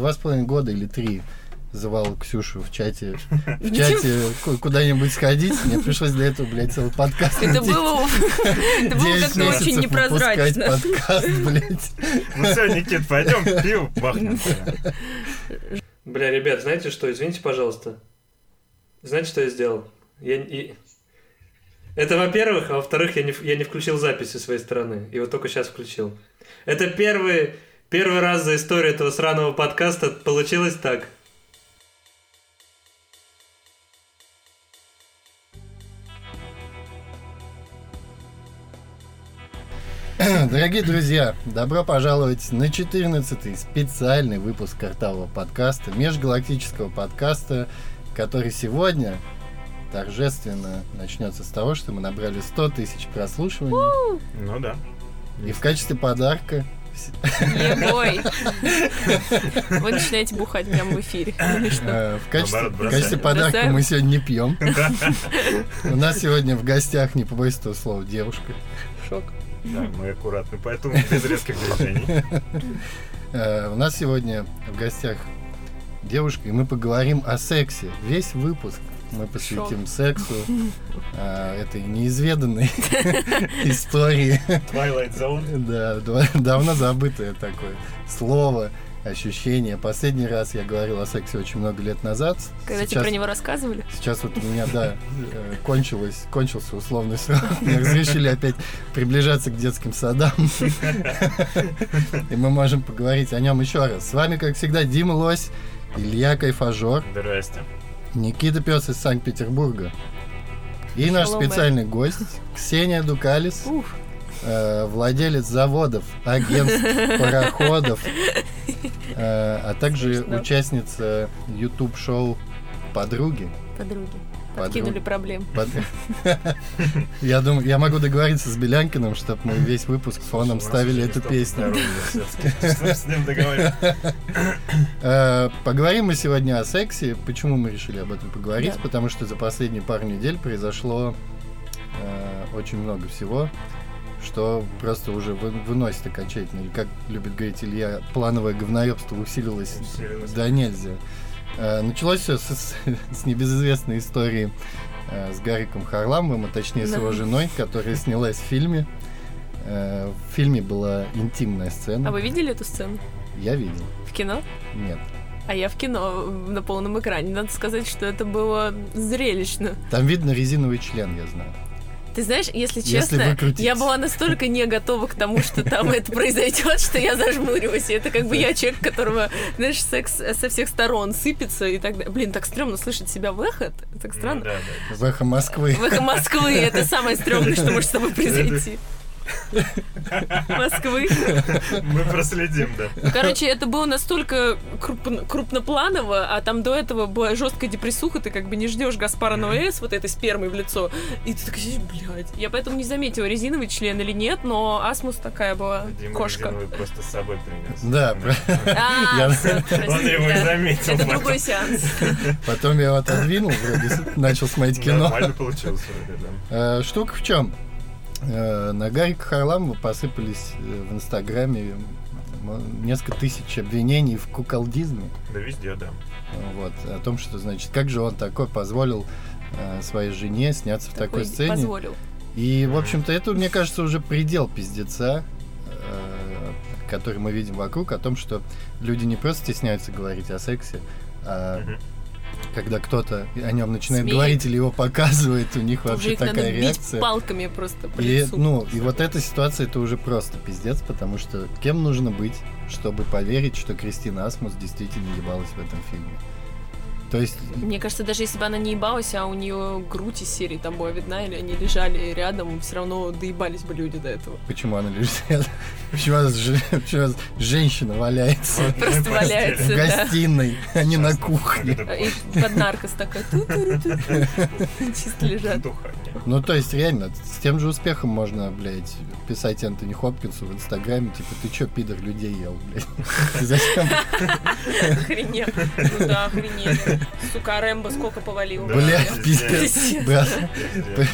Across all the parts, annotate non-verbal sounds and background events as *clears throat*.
два с половиной года или три звал Ксюшу в чате, в чате ку- куда-нибудь сходить. Мне пришлось для этого, блядь, целый подкаст Это было, это было как-то очень непрозрачно. подкаст, блядь. Ну все, Никит, пойдем пиво бахнем. Бля, ребят, знаете что? Извините, пожалуйста. Знаете, что я сделал? Я и... Это во-первых, а во-вторых, я не, я не включил запись со своей стороны. И вот только сейчас включил. Это первый, первый раз за историю этого сраного подкаста получилось так. *clears throat* Дорогие друзья, добро пожаловать на 14-й специальный выпуск картавого подкаста, межгалактического подкаста, который сегодня торжественно начнется с того, что мы набрали 100 тысяч прослушиваний. Ну да. И в качестве подарка Ебой. Вы начинаете бухать прямо в эфире. Э, в качестве, в подарка мы сегодня не пьем. *laughs* У нас сегодня в гостях, не побоюсь этого слова, девушка. Шок. Да, мы аккуратны, поэтому без резких движений. Э, У нас сегодня в гостях девушка, и мы поговорим о сексе. Весь выпуск мы посвятим сексу, э, *laughs* этой неизведанной *laughs* истории. Twilight Zone. Да, да- давно забытое такое слово, ощущение. Последний раз я говорил о сексе очень много лет назад. Когда тебе про него рассказывали? Сейчас вот у меня, да, э, кончилось, кончился условный срок. Мне разрешили опять приближаться к детским садам. И мы можем поговорить о нем еще раз. С вами, как всегда, Дима Лось, Илья Кайфажор, Здрасте. Никита Пес из Санкт-Петербурга. И наш специальный гость *laughs* Ксения Дукалис, э, владелец заводов, агентств, *laughs* пароходов, э, а также Смешно. участница YouTube-шоу «Подруги». подруги. Подкинули проблем. Под- *laughs* Я думаю, я могу договориться с Белянкиным, чтобы мы весь выпуск фоном ставили эту песню. с ним? *laughs* Э, Поговорим мы сегодня о сексе. Почему мы решили об этом поговорить? Потому что за последние пару недель произошло э, очень много всего, что просто уже вы- выносит окончательно. Или как любит говорить Илья, плановое говноебство усилилось Усилилось. Да нельзя. Э, Началось все с, *laughs* с небезызвестной истории э, с Гариком Харламовым, а точнее с его женой, которая снялась в фильме. Э, В фильме была интимная сцена. А вы видели эту сцену? Я видел. В кино? Нет. А я в кино на полном экране. Надо сказать, что это было зрелищно. Там видно резиновый член, я знаю. Ты знаешь, если Если честно, выкрутить. я была настолько не готова к тому, что там это произойдет, что я зажмуриваюсь. И это как бы я человек, которого, знаешь, секс со всех сторон сыпется и так далее. Блин, так стрёмно слышать себя в эхо. Так Ну странно. да, да. В эхо Москвы. В эхо Москвы это самое стрёмное, что может с тобой произойти. Москвы. Мы проследим, да. Ну, Короче, это было настолько крупно- крупнопланово, а там до этого была жесткая депрессуха, ты как бы не ждешь Гаспара Ноэ с вот этой спермой в лицо, и ты такой блядь. Я поэтому не заметила, резиновый член или нет, но асмус такая была Дима кошка. просто с собой принес. Да, А, Он его и да. заметил. Это другой сеанс. Потом я его отодвинул, вроде начал смотреть кино. Нормально получилось. Э, Штука в чем? На Гарика Харламова посыпались э, в Инстаграме несколько тысяч обвинений в куколдизме. Да везде, да. Вот, о том, что, значит, как же он такой позволил э, своей жене сняться в такой, сцене. Позволил. И, в общем-то, это, мне кажется, уже предел пиздеца, э, который мы видим вокруг, о том, что люди не просто стесняются говорить о сексе, а Мгм. Когда кто-то о нем начинает Смеет. говорить или его показывает, у них Уже вообще такая бить реакция. палками просто по И, лицу. ну, и вот эта ситуация, это уже просто пиздец, потому что кем нужно быть, чтобы поверить, что Кристина Асмус действительно ебалась в этом фильме? То есть, Мне кажется, даже если бы она не ебалась, а у нее грудь из серии там была видна, или они лежали рядом, все равно доебались бы люди до этого. почему она лежит? Почему, почему она женщина валяется Просто Мы валяется. в да. гостиной, а не на кухне? И под наркос такая. ту-ту-ру-ту. Чисто лежат. Ну, то есть, реально, с тем же успехом можно, блядь, писать Энтони Хопкинсу в Инстаграме, типа, ты чё, пидор, людей ел, блядь? Ты *laughs* зачем? Охренел. Ну да, охренели. Сука, Рэмбо сколько повалил. Блядь, пиздец.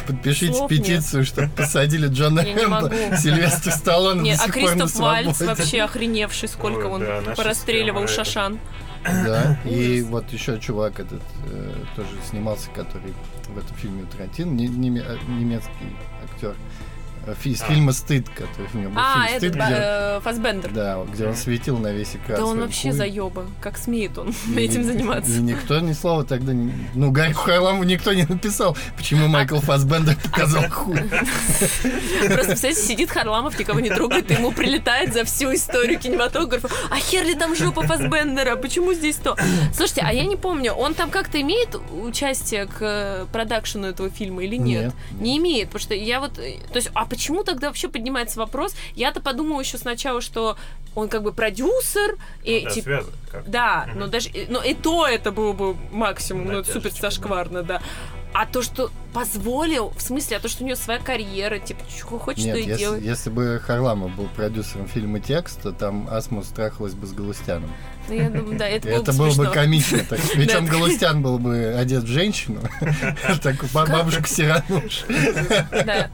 Подпишите нет. петицию, чтобы посадили Джона Рэмбо. Сильвестр Сталлоне Не, до а Кристоф Вальц вообще охреневший, сколько Ой, он да, порастреливал шашан. Да, и вот еще чувак этот э, тоже снимался, который в этом фильме не- неме- э, немецкий актер. Э, Из А. фильма «Стыд», который у него был А, фильм «Стыд», этот где, э, Фассбендер. да, где он светил на весь экран Да он вообще хуем. заеба. Как смеет он И- *laughs* этим заниматься? И никто ни слова тогда не... Ну, Гарри Харламову никто не написал, почему Майкл Фассбендер показал хуй. *laughs* Просто, представляете, сидит Харламов, никого не трогает, и ему прилетает за всю историю кинематографа. А хер ли там жопа Фассбендера? Почему здесь то? Слушайте, а я не помню, он там как-то имеет участие к э, продакшену этого фильма или нет? Нет. Не имеет, потому что я вот... э, То есть, а почему тогда вообще поднимается вопрос? Я-то подумала еще сначала, что он как бы продюсер, и Да, типа... связано как. Да, Мгм. но даже, но и то это было бы максимум, ну это супер зашкварно, да. А то, что позволил, в смысле, а то, что у нее своя карьера, типа, что хочет, Нет, то и если, делает. если бы Харламов был продюсером фильма «Текст», то там Асмус трахалась бы с Галустяном. Ну, я думаю, да, это, Это, было бы было бы комично. Так. *laughs* Причем Да. Галустян был бы одет в женщину, *laughs* так бабушка Сирануш. Да,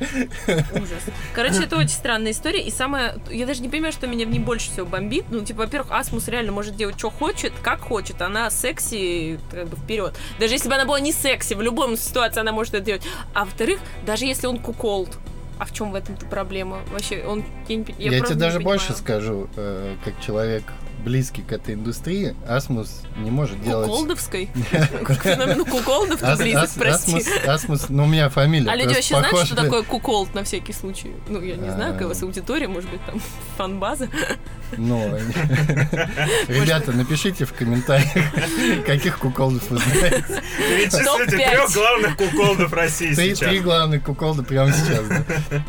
ужас. Короче, это очень странная история, и самое, я даже не понимаю, что меня в ней больше всего бомбит. Ну, типа, во-первых, Асмус реально может делать, что хочет, как хочет, она секси, как бы, вперед. Даже если бы она была не секси, в любой ситуации она может это делать. А во-вторых, даже если он куколд, а в чем в этом проблема? Вообще, он... Я, я тебе даже понимаю. больше скажу, э, как человек близкий к этой индустрии, Асмус не может делать... Куколдовской? Феномену *laughs* куколдов ты Ас- близок, прости. Асмус, ну у меня фамилия. А люди вообще знают, что такое куколд на всякий случай? Ну, я не знаю, какая у вас А. аудитория, может быть, там фан-база. Ну, *laughs* *laughs* ребята, напишите в комментариях, каких куколдов вы знаете. Перечислите трех главных куколдов России Три, сейчас. три главных куколда прямо сейчас.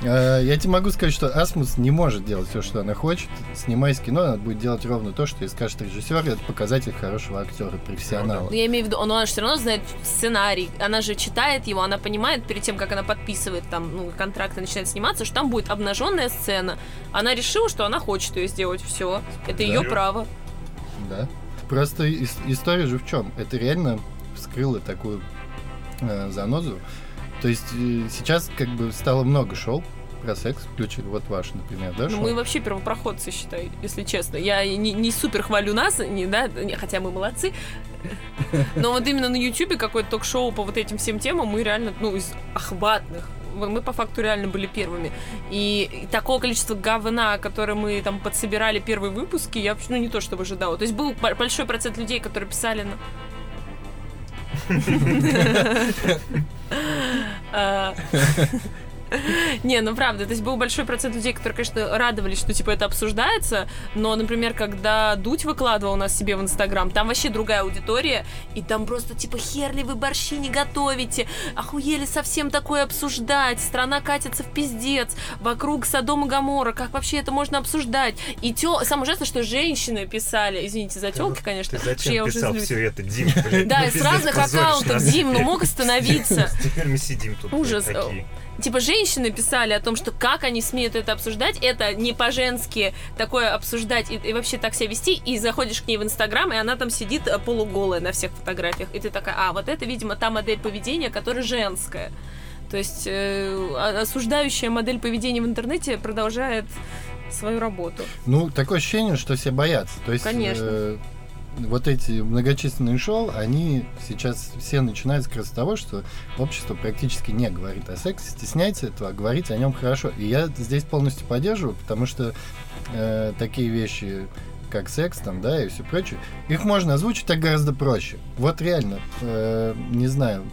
Э, Я тебе могу сказать, что Асмус не может делать все, что она хочет. Снимаясь кино, она будет делать ровно то, что ей скажет режиссер. и Это показатель хорошего актера, профессионала. Но я имею в виду, но она же все равно знает сценарий, она же читает его, она понимает перед тем, как она подписывает там, ну, контракт и начинает сниматься, что там будет обнаженная сцена. Она решила, что она хочет ее сделать, все. Это ее Да. право. Да. Просто ис- история же в чем? Это реально вскрыло такую э, занозу. То есть э, сейчас как бы стало много шоу про секс, включили вот ваш, например, да, Ну, шоу? мы вообще первопроходцы, считай, если честно. Я не, не супер хвалю нас, не, да, хотя мы молодцы. Но вот именно на Ютубе какое-то ток-шоу по вот этим всем темам мы реально, ну, из охватных. Мы по факту реально были первыми. И, и такого количества говна, которое мы там подсобирали первые выпуски, я вообще, ну, не то чтобы ожидала. То есть был бо- большой процент людей, которые писали на... *laughs* *laughs* Не, ну правда, то есть был большой процент людей, которые, конечно, радовались, что типа это обсуждается, но, например, когда Дудь выкладывал нас себе в Инстаграм, там вообще другая аудитория, и там просто типа хер ли вы борщи не готовите, охуели совсем такое обсуждать, страна катится в пиздец, вокруг Содома Гамора, как вообще это можно обсуждать? И тё... самое ужасное, что женщины писали, извините за телки, конечно, Ты я зачем уже писал злюсь. все это, Дим? блин? Да, из разных аккаунтов. Дим, ну мог остановиться. Теперь мы сидим тут. Ужас. такие. Типа женщины писали о том, что как они смеют это обсуждать, это не по-женски такое обсуждать и, и вообще так себя вести, и заходишь к ней в Инстаграм, и она там сидит э, полуголая на всех фотографиях, и ты такая, а, вот это, видимо, та модель поведения, которая женская. То есть э, а- осуждающая модель поведения в интернете продолжает свою работу. Ну, такое ощущение, что все боятся. То есть, Конечно. э, вот эти многочисленные шоу, они сейчас все начинают как раз с того, что общество практически не говорит о сексе, стесняется этого, а говорить о нем хорошо. И я здесь полностью поддерживаю, потому что э, такие вещи как секс там, да, и все прочее, их можно озвучить так гораздо проще. Вот реально, э, не знаю,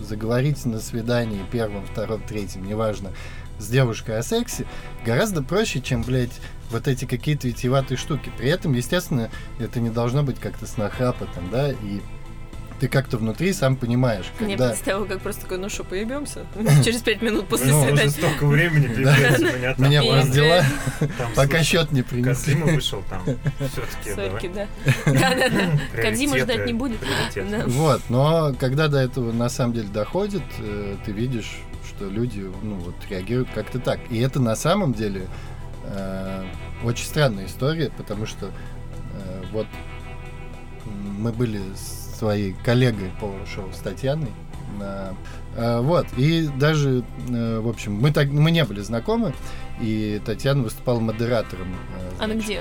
заговорить на свидании первом, втором, третьем, неважно, с девушкой о сексе, гораздо проще, чем, блядь, вот эти какие-то витиеватые штуки. При этом, естественно, это не должно быть как-то с нахрапотом, да, и ты как-то внутри сам понимаешь, Я когда... представила, как просто такой, ну что, поебемся? *laughs* Через пять минут после Ну, уже свидания. столько времени, у меня там... Просто дела, *laughs* там, пока слушай, счет не принесли. Кодзима вышел там. *laughs* Все-таки, Сорки, да. Да-да-да. Кодзима Приоритеты, ждать не будет. Вот, но когда до этого на самом деле доходит, э, ты видишь, что люди, ну, вот, реагируют как-то так. И это на самом деле э, очень странная история, потому что э, вот мы были с своей коллегой по шоу с Татьяной. на- э, вот, и даже, э, в общем, мы, так, мы не были знакомы, и Татьяна выступала модератором. э, Она значит, где?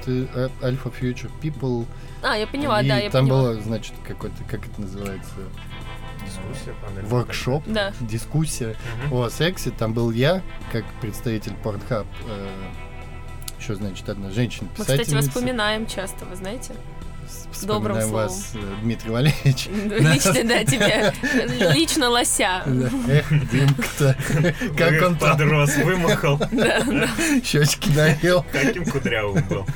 Это э, Alpha Future People. А, я поняла, и да, я там поняла. было, значит, какой-то, как это называется, Дискуссия, панель. воркшоп, Да. дискуссия Мгм. о сексе. Там был я, как представитель Pornhub, еще, значит, одна Мы, женщина-писательница. кстати, вспоминаем часто, вы знаете? Добрым словом. вас, э, Дмитрий Валерьевич. *laughs* Лично, да, тебе. *laughs* Лично лося. Эх, Димка-то, как он подрос, вымахал. *laughs* Щечки наел. Каким кудрявым был.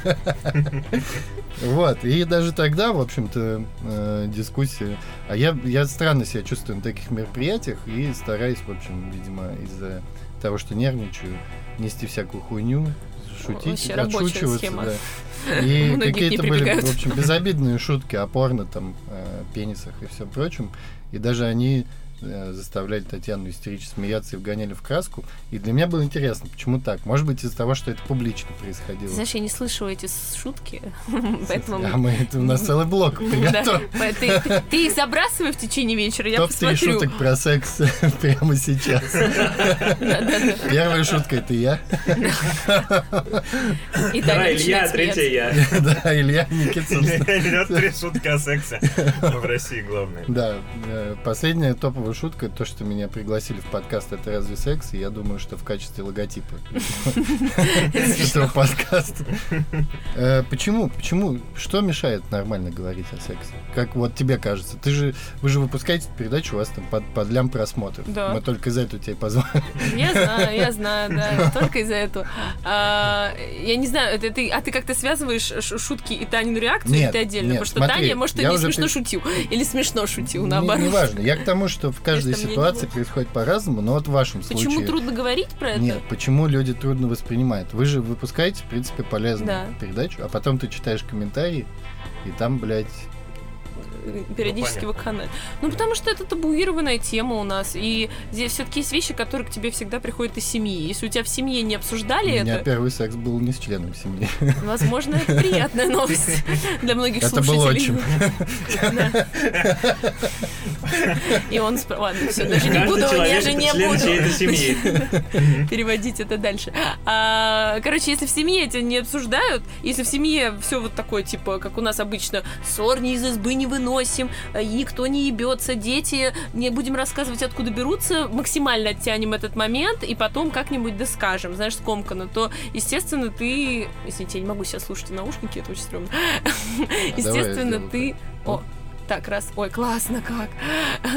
Вот, и даже тогда, в общем-то, э, дискуссия... А я, я странно себя чувствую на таких мероприятиях и стараюсь, в общем, видимо, из-за того, что нервничаю, нести всякую хуйню, шутить, Вообще отшучиваться. да. И *laughs* какие-то были, в общем, безобидные шутки о порно, там, э, пенисах и всем прочем. И даже они заставляли Татьяну истерически смеяться и вгоняли в краску. И для меня было интересно, почему так. Может быть, из-за того, что это публично происходило. Знаешь, я не слышала эти шутки, *laughs* поэтому... А мы, это у нас *laughs* целый блок Ты, их забрасывай в течение вечера, я Топ-3 посмотрю. шуток про секс *laughs* прямо сейчас. Первая шутка это я. И Вторая Илья, третья я. Да, Илья Никитсон. Идет три шутки о сексе. В России главное. Да, э, последняя топовая шутка, то, что меня пригласили в подкаст «Это разве секс?» И я думаю, что в качестве логотипа *laughs* этого подкаста. Э, Почему? Почему? Что мешает нормально говорить о сексе? Как вот тебе кажется? Ты же, вы же выпускаете передачу, у вас там под, под лям просмотров. Да. Мы только за это тебя позвали. Я знаю, я знаю, да, только из-за этого. А, я не знаю, это ты, а ты как-то связываешь шутки и Танину реакцию, Нет, или ты отдельно? нет, Потому что смотри, Таня, может, я не уже смешно шутил, или смешно шутил, Не- наоборот. Неважно. Я к тому, что в каждой Конечно, мне ситуации происходит по-разному, но вот в вашем случае... Почему трудно говорить про это? Нет, почему люди трудно воспринимают? Вы же выпускаете, в принципе, полезную Да. передачу, а потом ты читаешь комментарии, и там, блядь, периодически Ну, в канале. Ну, потому что это табуированная тема у нас, и здесь все-таки есть вещи, которые к тебе всегда приходят из семьи. Если у тебя в семье не у обсуждали меня это, первый секс был не с членом семьи. *laughs* возможно, это приятная новость *laughs* для многих Это был слушателей. отчим. Да. И он... Ладно, все, даже не буду, я же это не буду *laughs* переводить это дальше. А, короче, если в семье это не обсуждают, если в семье все вот такое, типа, как у нас обычно, ссор не из избы не выносим, э, никто не ебется, дети, не будем рассказывать, откуда берутся, максимально оттянем этот момент, и потом как-нибудь доскажем, знаешь, скомканно, то, естественно, ты... Извините, я не могу себя слушать в наушники, это очень стрёмно. *laughs* Естественно, ты... О, так, раз, ой, классно, как.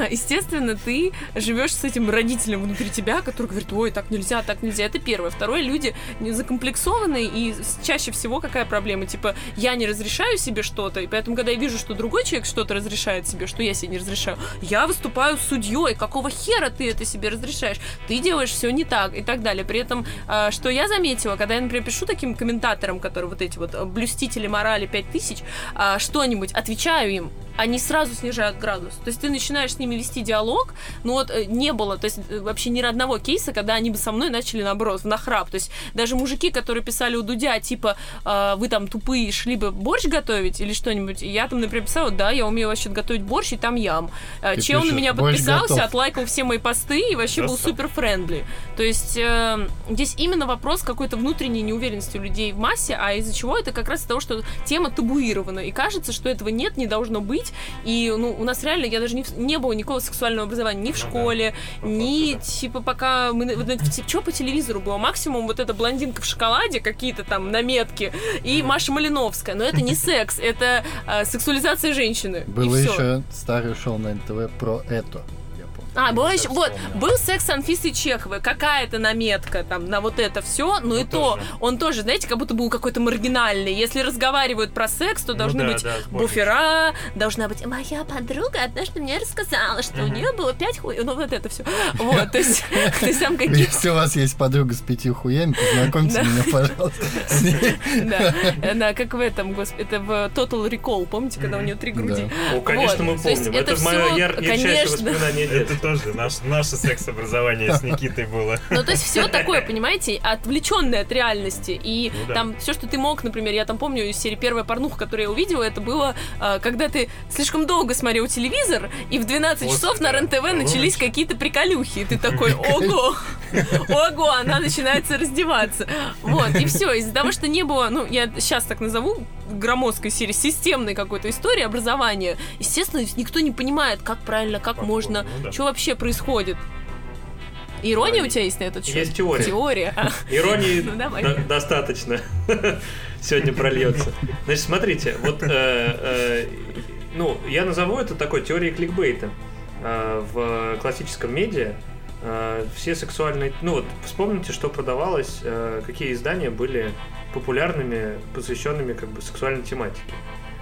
*laughs* Естественно, ты живешь с этим родителем внутри тебя, который говорит, ой, так нельзя, так нельзя. Это первое. Второе, люди не закомплексованы, и чаще всего какая проблема? Типа, я не разрешаю себе что-то, и поэтому, когда я вижу, что другой человек что-то разрешает себе, что я себе не разрешаю, я выступаю судьей. Какого хера ты это себе разрешаешь? Ты делаешь все не так, и так далее. При этом, а, что я заметила, когда я, например, пишу таким комментаторам, которые вот эти вот э, блюстители морали 5000, а, что-нибудь, отвечаю им, они сразу снижают градус. То есть ты начинаешь с ними вести диалог, но вот э, не было, то есть э, вообще ни одного кейса, когда они бы со мной начали наоборот, в нахрап. То есть даже мужики, которые писали у Дудя, типа, э, вы там тупые, шли бы борщ готовить или что-нибудь, я там, например, писала, да, я умею вообще готовить борщ, и там ям. Э, Ты Чел на меня «Борщ подписался, готов». отлайкал все мои посты и вообще был Красава. супер френдли. То есть э, здесь именно вопрос какой-то внутренней неуверенности у людей в массе, а из-за чего это как раз из-за того, что тема табуирована, и кажется, что этого нет, не должно быть, и ну, у нас реально, я даже не, не было никакого сексуального образования ни в Ну да. школе, По ни факту, типа пока мы, вот это, что по телевизору было, максимум вот эта блондинка в шоколаде, какие-то там наметки, и Маша Малиновская, но это не секс, это э, сексуализация женщины. было еще старое шоу на НТВ про это. А, был Я еще, вот, был секс с Анфисой Чеховой, какая-то наметка там на вот это все, но Ну, и то, он тоже, знаете, как будто был какой-то маргинальный. Если разговаривают про секс, то Ну должны да, быть да, буфера, должна быть моя подруга однажды мне рассказала, что у нее было пять хуй, ну вот это все. Вот, то есть, *laughs* то есть там какие-то Если у вас есть подруга с пятью хуями, познакомьте меня, пожалуйста, с ней. да, да, как в этом, господи, это в Total Recall, помните, когда у нее три груди? Да. О, конечно, Вот, мы помним. это мое ярчайшее конечно. воспоминание. Тоже наш- наше секс-образование с Никитой было. Ну, то есть все такое, понимаете, отвлеченное от реальности. И Ну да. там все, что ты мог, например, я там помню из серии первая порнуха, которую я увидела, это было, а, когда ты слишком долго смотрел телевизор, и в 12 После, часов на да, РЕН-ТВ начались какие-то приколюхи. И ты такой, ого! ого, она начинается раздеваться. Вот, и все. Из-за того, что не было, ну, я сейчас так назову, громоздкой серии, системной какой-то истории образования, естественно, никто не понимает, как правильно, как Как можно, ну да. что вообще происходит. Ирония у тебя есть на этот счет? Есть теория. Теория. а. Иронии *laughs* Ну, до- достаточно. *laughs* Сегодня прольется. Значит, смотрите, вот, э, э, ну, я назову это такой теорией кликбейта. Э, в классическом медиа все сексуальные... Ну, вот вспомните, что продавалось, какие издания были популярными, посвященными как бы сексуальной тематике.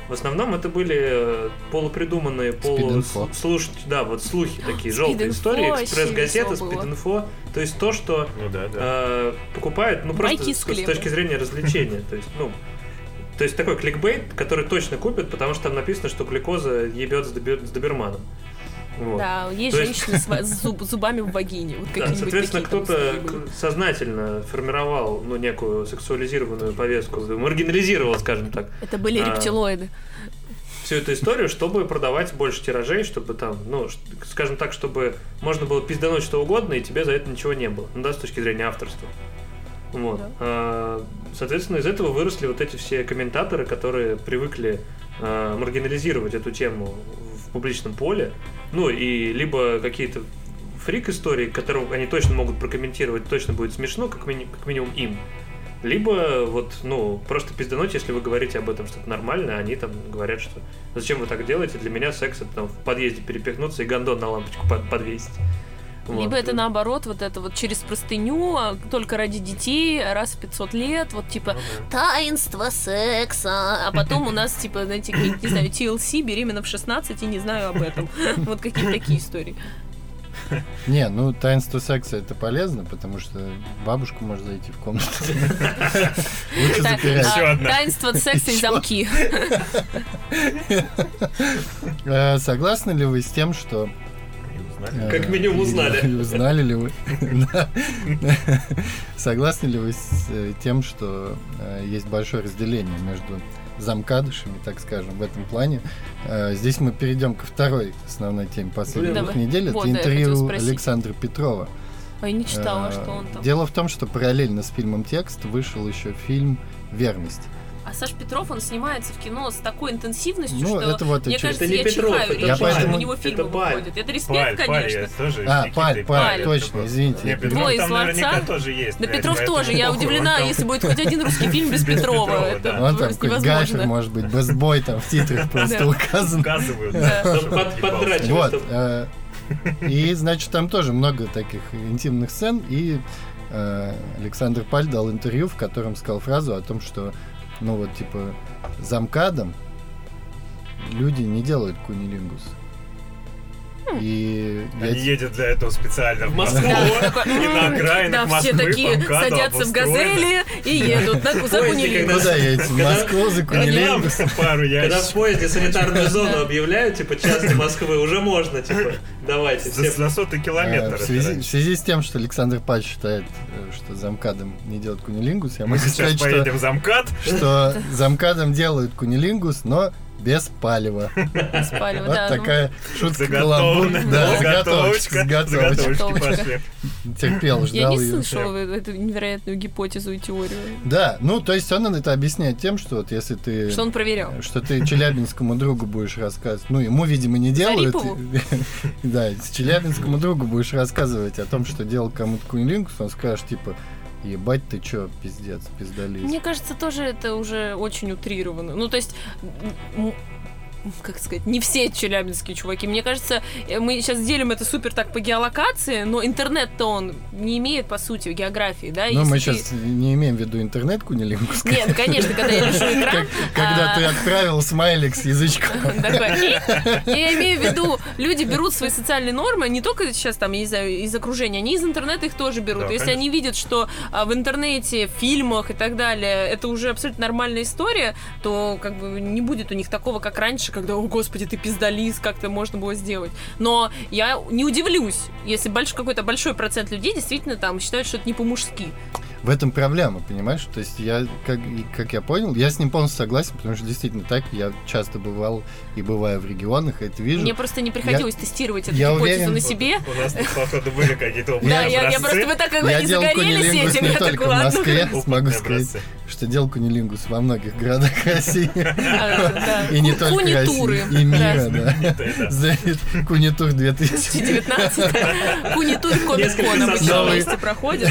В основном это были э, полупридуманные, Спид-инфо. полуслуш... Да, вот слухи такие, желтые истории, экспресс-газеты, спид-инфо. То есть то, что Ну да, да. э, покупают, ну просто с с, точки зрения развлечения. То есть, ну, то есть такой кликбейт, который точно купят, потому что там написано, что глюкоза ебет с, добер- с доберманом. Вот. Да, есть То есть- женщины с ва- с зуб- зубами в вагине. Вот Да, соответственно, кто-то сознательно формировал ну, некую сексуализированную повестку, маргинализировал, скажем так, Это были А, рептилоиды. всю эту историю, чтобы продавать больше тиражей, чтобы там, ну, скажем так, чтобы можно было пиздануть что угодно, и тебе за это ничего не было. Ну да, с точки зрения авторства. Вот. Да. А, Соответственно, из этого выросли вот эти все комментаторы, которые привыкли а, маргинализировать эту тему в публичном поле. Ну и либо какие-то фрик-истории, которые они точно могут прокомментировать, точно будет смешно, как, мини- как минимум им. Либо вот, ну, просто пиздануть, если вы говорите об этом что-то нормально, а они там говорят, что зачем вы так делаете, для меня секс это там в подъезде перепихнуться и гондон на лампочку под- подвесить. Вот. Либо это наоборот, вот это вот через простыню, а только ради детей, раз в 500 лет, вот типа Ну таинство секса, а потом у нас типа, знаете, не знаю, TLC, беременна в 16 и не знаю об этом. *laughs* Вот какие-то такие истории. Не, ну таинство секса это полезно, потому что бабушка может зайти в комнату. *laughs* Лучше. Еще а. Таинство секса и замки. *laughs* Э, Согласны ли вы с тем, что... Узнали. э, Как минимум узнали. и *laughs* Узнали ли вы? *laughs* Согласны ли вы с э, тем, что э, есть большое разделение между замкадышами, так скажем, в этом плане? Здесь мы перейдем ко второй основной теме последних давай. недель. Вот, Это интервью. Александра Петрова. А я не читала, что он там. Дело в том, что параллельно с фильмом «Текст» вышел еще фильм «Верность». А Саш Петров, он снимается в кино с такой интенсивностью, Ну, что это вот мне кажется, Это не я Петров, чихаю это режиссером, Паль. у него Это фильмы Паль. выходят. Это Паль, респект, Паль, конечно. я тоже А, Паль, Паль, Палем, точно, извините. Не, Петров Двое из ларца. тоже есть. Да Петров поэтому тоже, я удивлена, там- если будет хоть один русский фильм без *laughs* Петрова. Это. Он там невозможно. может быть, бестбой там в титрах просто указан. Указывают, Вот. э, И, значит, там тоже много таких интимных сцен. И э, Александр Паль дал интервью, в котором сказал фразу о том, что, ну вот, типа, замкадом люди не делают кунилингус. И я Они те- едут для этого специально в Москву. *laughs* И на окраинах Да, все Москвы такие садятся в газели и едут на за кунилингус. Куда едете? В Когда- Москву за кунилингус? Пару Когда в поезде санитарную зону объявляют, типа, части Москвы, уже можно, типа, давайте, За, все за сотый километр. В связи, в связи с тем, что Александр Паль считает, э, что замкадом не делают кунилингус, я Мы могу сейчас сказать, что, поедем за МКАД. что замкадом делают кунилингус, но без палева. Спалево, Вот да, ну. такая шутка каламбур. Да, заготовочка. Заготовочки пошли. Терпел, Я ждал не ее. слышала эту невероятную гипотезу и теорию. Да, ну, то есть он это объясняет тем, что вот если ты... Что он проверял. что ты челябинскому другу будешь рассказывать. Ну, ему, видимо, не делают. *laughs* Да, с челябинскому другу будешь рассказывать о том, что делал кому-то кунилингус, он скажет, типа, ебать ты чё, пиздец, пиздолиз. Мне кажется, тоже это уже очень утрировано. Ну, то есть, как сказать, не все челябинские чуваки. Мне кажется, э, мы сейчас делим это супер так по геолокации, но интернет-то он не имеет, по сути, географии, да? Ну, Если мы ты- сейчас не имеем в виду интернет кунилингус. Нет, ну, конечно, когда я лежу *laughs* экран... Когда а, ты отправил смайлик с язычком. *laughs* Я имею в виду, люди берут свои социальные нормы, не только сейчас там, я не знаю, из окружения, они из интернета их тоже берут. Если они видят, что а, в интернете, в фильмах и так далее, это уже абсолютно нормальная история, то как бы не будет у них такого, как раньше, когда, о господи, ты пиздолиз, как это можно было сделать. Но я не удивлюсь, если больш- какой-то большой процент людей действительно там считают, что это не по-мужски. в этом проблема, понимаешь? То есть я, как, как я понял, я с ним полностью согласен, потому что действительно так, я часто бывал и бываю в регионах, это вижу. Мне просто не приходилось я, тестировать эту я гипотезу уверен, на себе. У нас, походу, были какие-то Да, я, я просто вы так не загорелись этим, я так, в ладно. Москве, могу Опытные сказать. Что делал кунилингус во многих городах *laughs* России. А. И не только. России, и мира, да. *laughs* Кунитур 2000. 19 Кунитур обычно составов. вместе проходит.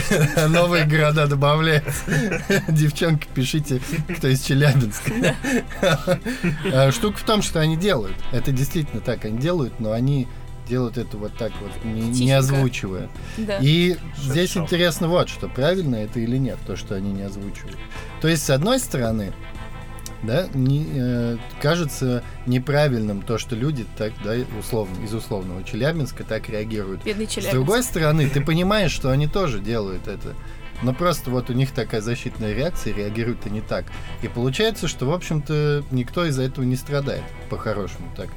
Новые города добавляются. *laughs* Девчонки, пишите, кто из Челябинска. А, Штука в том, что они делают. Это действительно так, они делают, но они делают это вот так вот, не, не озвучивая. Да. И Шаг здесь интересно вот что, правильно это или нет, то, что они не озвучивают. То есть, с одной стороны, да, не, э, кажется неправильным то, что люди так, да, условно, из условного Челябинска так реагируют. Бедный С Челябинск. другой стороны, ты понимаешь, что они тоже делают это. Но просто вот у них такая защитная реакция, реагируют они так. И получается, что, в общем-то, никто из-за этого не страдает, по-хорошему так.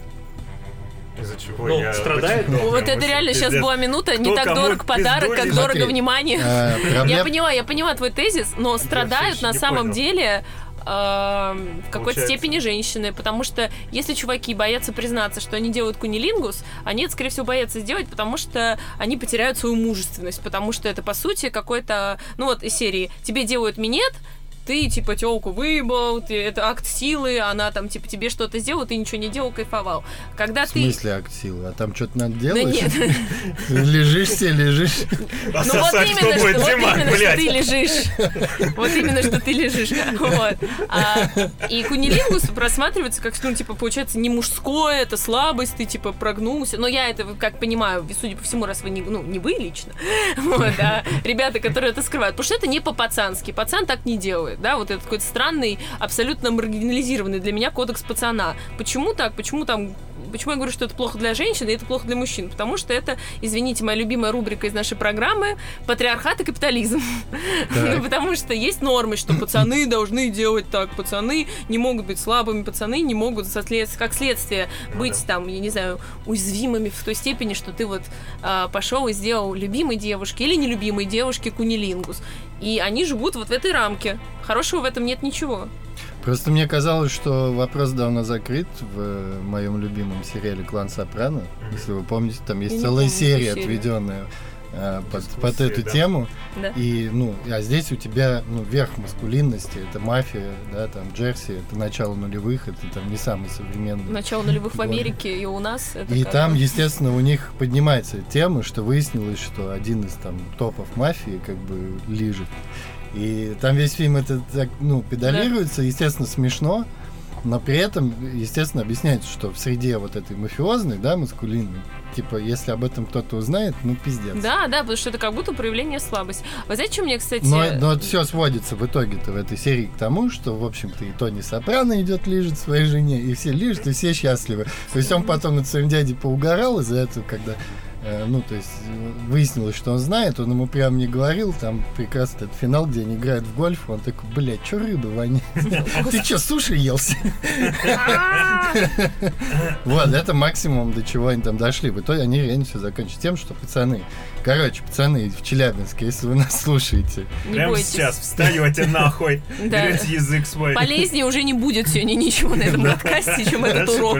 Из-за чего Ну, я страдает. долго Вот это реально сейчас была минута, не Кто так дорог подарок, как лежит? дорого Смотри, внимание. А, Я понимаю, я понимаю твой тезис, но страдают на самом понял. деле э, в какой-то степени женщины, потому что если чуваки боятся признаться, что они делают кунилингус, они это, скорее всего, боятся сделать, потому что они потеряют свою мужественность, потому что это, по сути, какой-то, ну вот, из серии «тебе делают минет», ты, типа, телку выебал, ты- это акт силы, она там, типа, тебе что-то сделала, ты ничего не делал, кайфовал. Когда В ты... смысле акт силы? А там что-то надо Да делать? нет. *laughs* Лежишь себе, лежишь. Ну вот именно, что, будет? вот Диман, именно, что ты лежишь. Вот именно, что ты лежишь. Вот. А, и кунилингус просматривается как, ну, типа, получается, не мужское, это слабость, ты, типа, прогнулся. Но я это, как понимаю, судя по всему, раз вы не, ну, не вы лично, вот, а ребята, которые это скрывают. Потому что это не по-пацански. Пацан так не делает, да, вот это какой-то странный, абсолютно маргинализированный для меня кодекс пацана. Почему так? Почему там Почему я говорю, что это плохо для женщин и это плохо для мужчин? Потому что это, извините, моя любимая рубрика из нашей программы «Патриархат и капитализм». Ну, *laughs* потому что есть нормы, что пацаны должны делать так, пацаны не могут быть слабыми, пацаны не могут, как следствие, быть там, я не знаю, уязвимыми в той степени, что ты вот а, пошел и сделал любимой девушке или нелюбимой девушке кунилингус. И они живут вот в этой рамке. Хорошего в этом нет ничего. Просто мне казалось, что вопрос давно закрыт в э, моем любимом сериале «Клан Сопрано». Если вы помните, там есть Я целая помню серия, серию. отведенная э, под, под эту да. тему. Да. И, ну, а здесь у тебя, ну, верх маскулинности, это мафия, да, там, Джерси, это начало нулевых, это там не самый современный. Начало нулевых в Вот. Америке и у нас. Это И как там, бы- естественно, у них поднимается тема, что выяснилось, что один из там топов мафии как бы лежит. И там весь фильм это так, ну, педалируется, естественно, смешно, но при этом, естественно, объясняется, что в среде вот этой мафиозной, да, маскулинной, типа, если об этом кто-то узнает, ну, пиздец. Да, да, потому что это как будто проявление слабости. Вы знаете, что мне, кстати... Но, но все сводится в итоге-то в этой серии к тому, что, в общем-то, и Тони Сопрано идет лежит своей жене, и все лежат, и все счастливы. То есть он потом над своим дядей поугарал из-за этого, когда ну, то есть э, выяснилось, что он знает, он ему прям не говорил, там прекрасно этот финал, где они играют в гольф, он такой, блядь, что рыбы воняет? *laughs* Ты что, суши елся? *laughs* Вот, это максимум, до чего они там дошли. В итоге они реально все закончили тем, что пацаны, короче, пацаны в Челябинске, если вы нас слушаете, Не Прямо бойтесь. сейчас встаете нахуй, *laughs* берете язык свой. Полезнее уже не будет сегодня ничего на этом *laughs* подкасте, чем этот урок.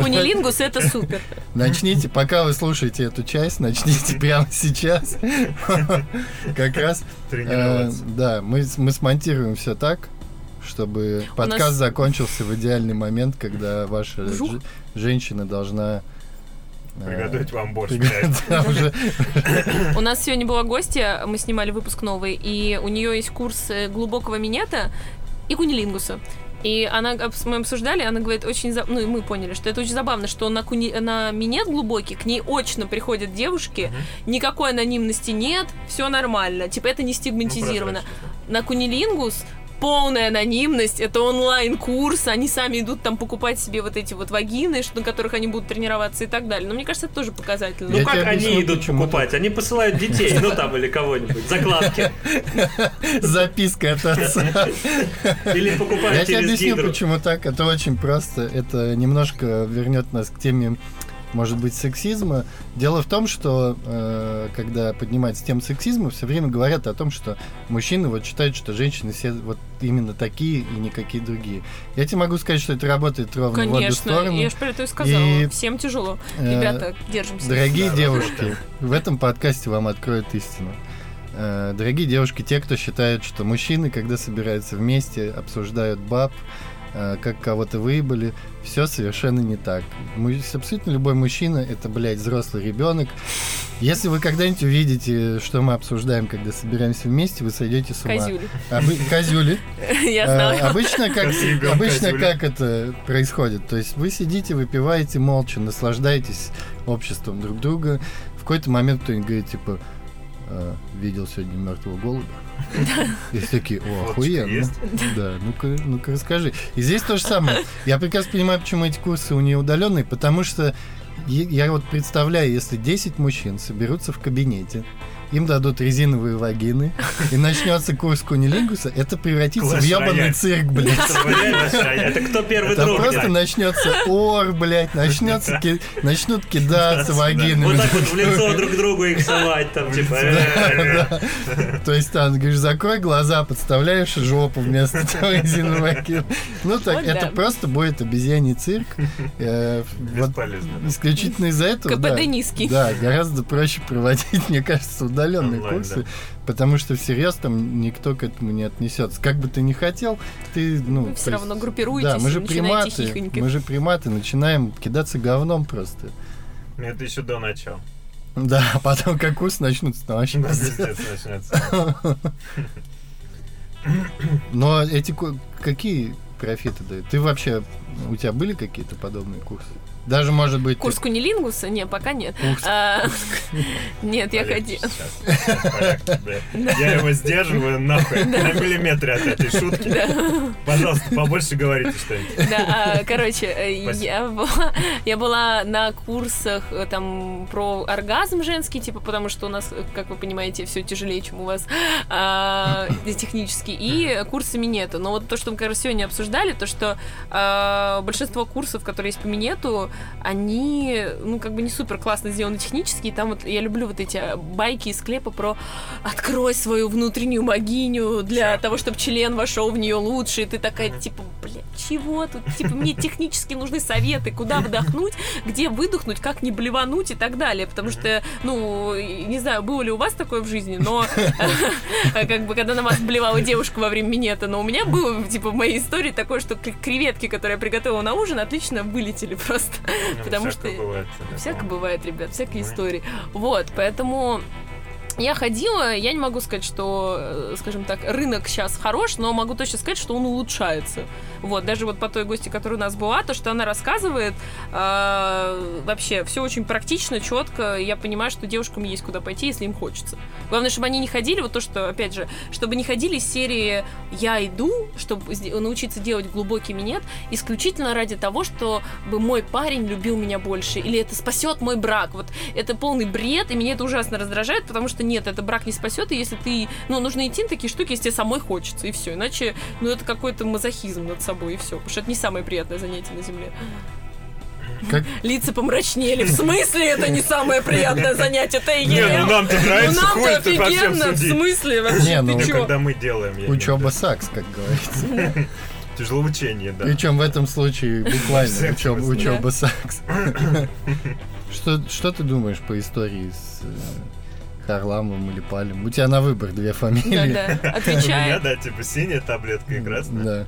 Кунилингус это супер. Начните, пока вы слушаете эту часть, начните прямо сейчас. *laughs* Как раз, э, Тренироваться. да, мы, мы смонтируем все так, чтобы подкаст нас- закончился в идеальный момент, когда ваша женщина должна... Приготовить вам борщ, *laughs* У нас сегодня была гостья, мы снимали выпуск новый, и у нее есть курс э, глубокого минета и кунилингуса. И она, мы обсуждали, она говорит, очень, за- ну и мы поняли, что это очень забавно, что на, куни... на минет глубокий к ней очно приходят девушки, никакой анонимности нет, все нормально, типа это не Ну, стигматизировано. прозрачно. на кунилингус полная анонимность, это онлайн-курс, они сами идут там покупать себе вот эти вот вагины, что- на которых они будут тренироваться и так далее. Но мне кажется, это тоже показательно. Ну Я как тебе они объясню, идут покупать? Они посылают детей, ну там или кого-нибудь, закладки. *laughs* Записка от отца. Или Я покупают тебе через объясню, почему так. Это очень просто. Это немножко вернет нас к теме может быть, сексизма. Дело в том, что э, когда поднимается тема сексизма, все время говорят о том, что мужчины вот считают, что женщины все вот именно такие и никакие другие. Я тебе могу сказать, что это работает ровно в обе Конечно, стороны. я же про это и сказала. И, Всем тяжело. э, Ребята, держимся. Дорогие Да, девушки, в этом подкасте вам откроют истину. Э, Дорогие девушки, те, кто считают, что мужчины, когда собираются вместе, обсуждают баб, э, как кого-то выебали, все совершенно не так. Му- Абсолютно любой мужчина это, блядь, взрослый ребенок. Если вы когда-нибудь увидите, что мы обсуждаем, когда собираемся вместе, вы сойдете с ума. Козюли. Обы- Козюли. *laughs* Я Э, знаю. Обычно как, обычно как это происходит? То есть вы сидите, выпиваете молча, наслаждаетесь обществом друг друга. В какой-то момент кто-нибудь говорит, типа, «А, видел сегодня мертвого голубя. И такие, о, охуенно. Да, ну-ка, ну-ка расскажи. И здесь то же самое. Я прекрасно понимаю, почему эти курсы у нее удаленные, потому что я вот представляю, если 10 мужчин соберутся в кабинете, им дадут резиновые вагины, и начнется курс кунилингуса, это превратится в ебаный цирк, блядь. Это кто первый друг? просто начнется ор, блядь, начнется начнут кидаться Вот вагинами. так вот в лицо друг другу их совать, там, типа... э, Да. То есть там, говоришь, закрой глаза, подставляешь жопу вместо того резиновой вагины. Ну так, Вот это просто будет обезьяний цирк. Э, Вот Бесполезно. исключительно из-за этого. КПД низкий. Да, гораздо проще проводить, *laughs* мне кажется, удаленные Онлайн, курсы, да. потому что всерьез там никто к этому не отнесется. Как бы ты ни хотел, ты, ну... Вы все есть- равно группируетесь Да, мы же приматы, хихонькать. мы же приматы, начинаем кидаться говном просто. Ну, Это еще до начала. Да, а потом как курс начнутся, там вообще начнется. Но эти какие профиты дают? Ты вообще, у тебя были какие-то подобные курсы? Даже, может быть, ты- Курс кунилингуса? Не, пока нет. А, Нет, я бля. Я его сдерживаю нахуй на миллиметре от этой шутки. Пожалуйста, побольше говорите что-нибудь. Да, а, короче, э, я была, я была на курсах э, там про оргазм женский, типа, потому что у нас, э, как вы понимаете, все тяжелее, чем у вас а, технически, и курсы минета. Но вот то, что мы, раз, сегодня обсуждали, то, что большинство курсов, которые есть по минету, они, ну, как бы не супер классно сделаны технически, и там вот я люблю вот эти э, байки из склепа про открой свою внутреннюю богиню для того, чтобы член вошел в нее лучше, и ты такая, типа, блядь, чего тут? Типа, мне технически нужны советы, куда вдохнуть, где выдохнуть, как не блевануть и так далее, потому что, ну, не знаю, было ли у вас такое в жизни, но как бы, когда на вас блевала девушка во время минета, но у меня было, типа, в моей истории такое, что креветки, которые я приготовила на ужин, отлично вылетели просто. Потому всякое что- бывает, что Всяко такое. бывает, ребят, всякие истории. Вот, поэтому я ходила, я не могу сказать, что, э, скажем так, рынок сейчас хорош, но могу точно сказать, что он улучшается. Вот, даже вот по той гости, которая у нас была, то, что она рассказывает, э, вообще все очень практично, четко. Я понимаю, что девушкам есть куда пойти, если им хочется. Главное, чтобы они не ходили, вот то, что, опять же, чтобы не ходили из серии «я иду», чтобы научиться делать глубокий минет, исключительно ради того, чтобы мой парень любил меня больше, или это спасет мой брак. Вот это полный бред, и меня это ужасно раздражает, потому что нет, это брак не спасет, и если ты, ну, нужно идти на такие штуки, если тебе самой хочется, и все. Иначе, ну, это какой-то мазохизм над собой, и все. Потому что это не самое приятное занятие на земле. Как- Лица помрачнели. В смысле это не самое приятное занятие? Это Не, ну нам-то Ну нравится, нам-то по всем офигенно, в смысле вообще? Не, ну, Ну, когда мы делаем, я Учеба сакс, как говорится. в *laughs* виду. Тяжелоучение, да. Причем в этом случае буквально учеба, учеба сакс. *laughs* Что, что ты думаешь по истории с э, Харламовым или Палем? У тебя на выбор две фамилии. Да-да, *laughs* У меня, да, типа синяя таблетка и красная. Да.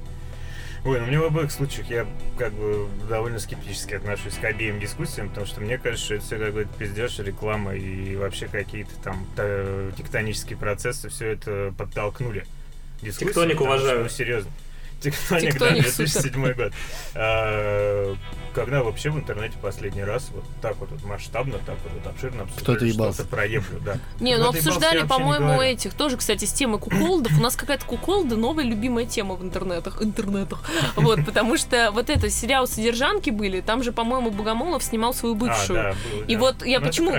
Ой, ну мне в обоих случаях я как бы довольно скептически отношусь к обеим дискуссиям, потому что мне кажется, что это все какой-то пиздеж, реклама и вообще какие-то там та- тектонические процессы все это подтолкнули. Дискуссии, Тектоник потому что, уважаю. Ну, серьезно. Тектоник, Тектоник, да, 2007 год. Когда вообще в интернете последний раз вот так вот, вот масштабно, так вот, вот обширно обсуждали Кто-то ебался. что-то про еблю, да. Не, ну ебался, обсуждали, по-моему, этих тоже, кстати, с темой куколдов. У нас какая-то куколда новая любимая тема в интернетах. Интернетах. *laughs* Вот, потому что вот это сериал «Содержанки» были, там же, по-моему, Богомолов снимал свою А, бывшую. И вот я это почему-.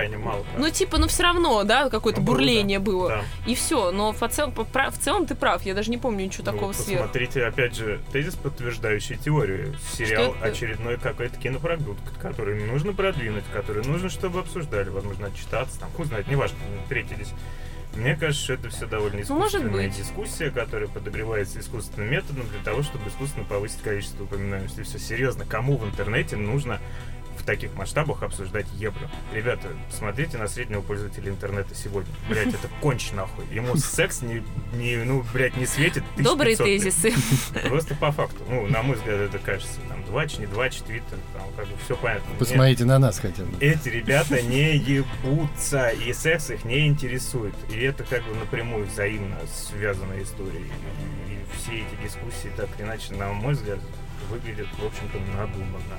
Ну, типа, ну все равно, да, какое-то Ну, бурление было. И все. Но в целом, ты прав, я даже не помню ничего Ну, такого сверху. Посмотрите, опять же, тезис, подтверждающий теорию. Сериал очередной какой-то это кинопродукт, который нужно продвинуть, который нужно, чтобы обсуждали, возможно, отчитаться, там, хуй знает, неважно, здесь. Мне кажется, что это все довольно Ну, может искусственная быть. дискуссия, которая подогревается искусственным методом для того, чтобы искусственно повысить количество упоминаемости. Все серьезно, кому в интернете нужно в таких масштабах обсуждать евро? Ребята, смотрите на среднего пользователя интернета сегодня. Блять, это *laughs* конч нахуй. Ему секс не, не ну, блядь, не светит. 1500, Добрые тезисы. Просто по факту. Ну, на мой взгляд, это кажется. Двач, не двач, твиттер, там, как бы все понятно. Посмотрите на нас хотя бы. эти ребята не ебутся, и секс их не интересует. И это как бы напрямую взаимно связанная история. И, и все эти дискуссии, так или иначе, на мой взгляд, выглядят, в общем-то, надуманно.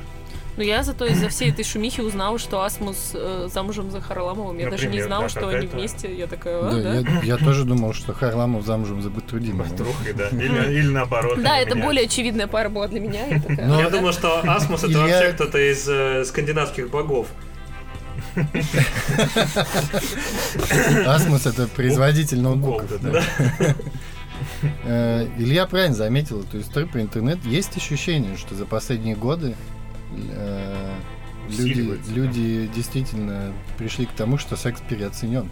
Но я зато из-за всей этой шумихи узнала, что Асмус э, замужем за Харламовым. Я даже не Например, знала, да, что они вместе. Я такая, а, Да, да? Я, я тоже думал, что Харламов замужем за Батрудиновым. Трухой, да. Или, или наоборот. Да, это меня. более очевидная пара была для меня. Я такая, Ну, Я «А, да». думаю, что Асмус это вообще кто-то из э, скандинавских богов. Асмус это производитель ноутбуков. Э, Илья правильно заметил эту историю про интернет. Есть ощущение, что за последние годы э, люди, люди действительно пришли к тому, что секс переоценен.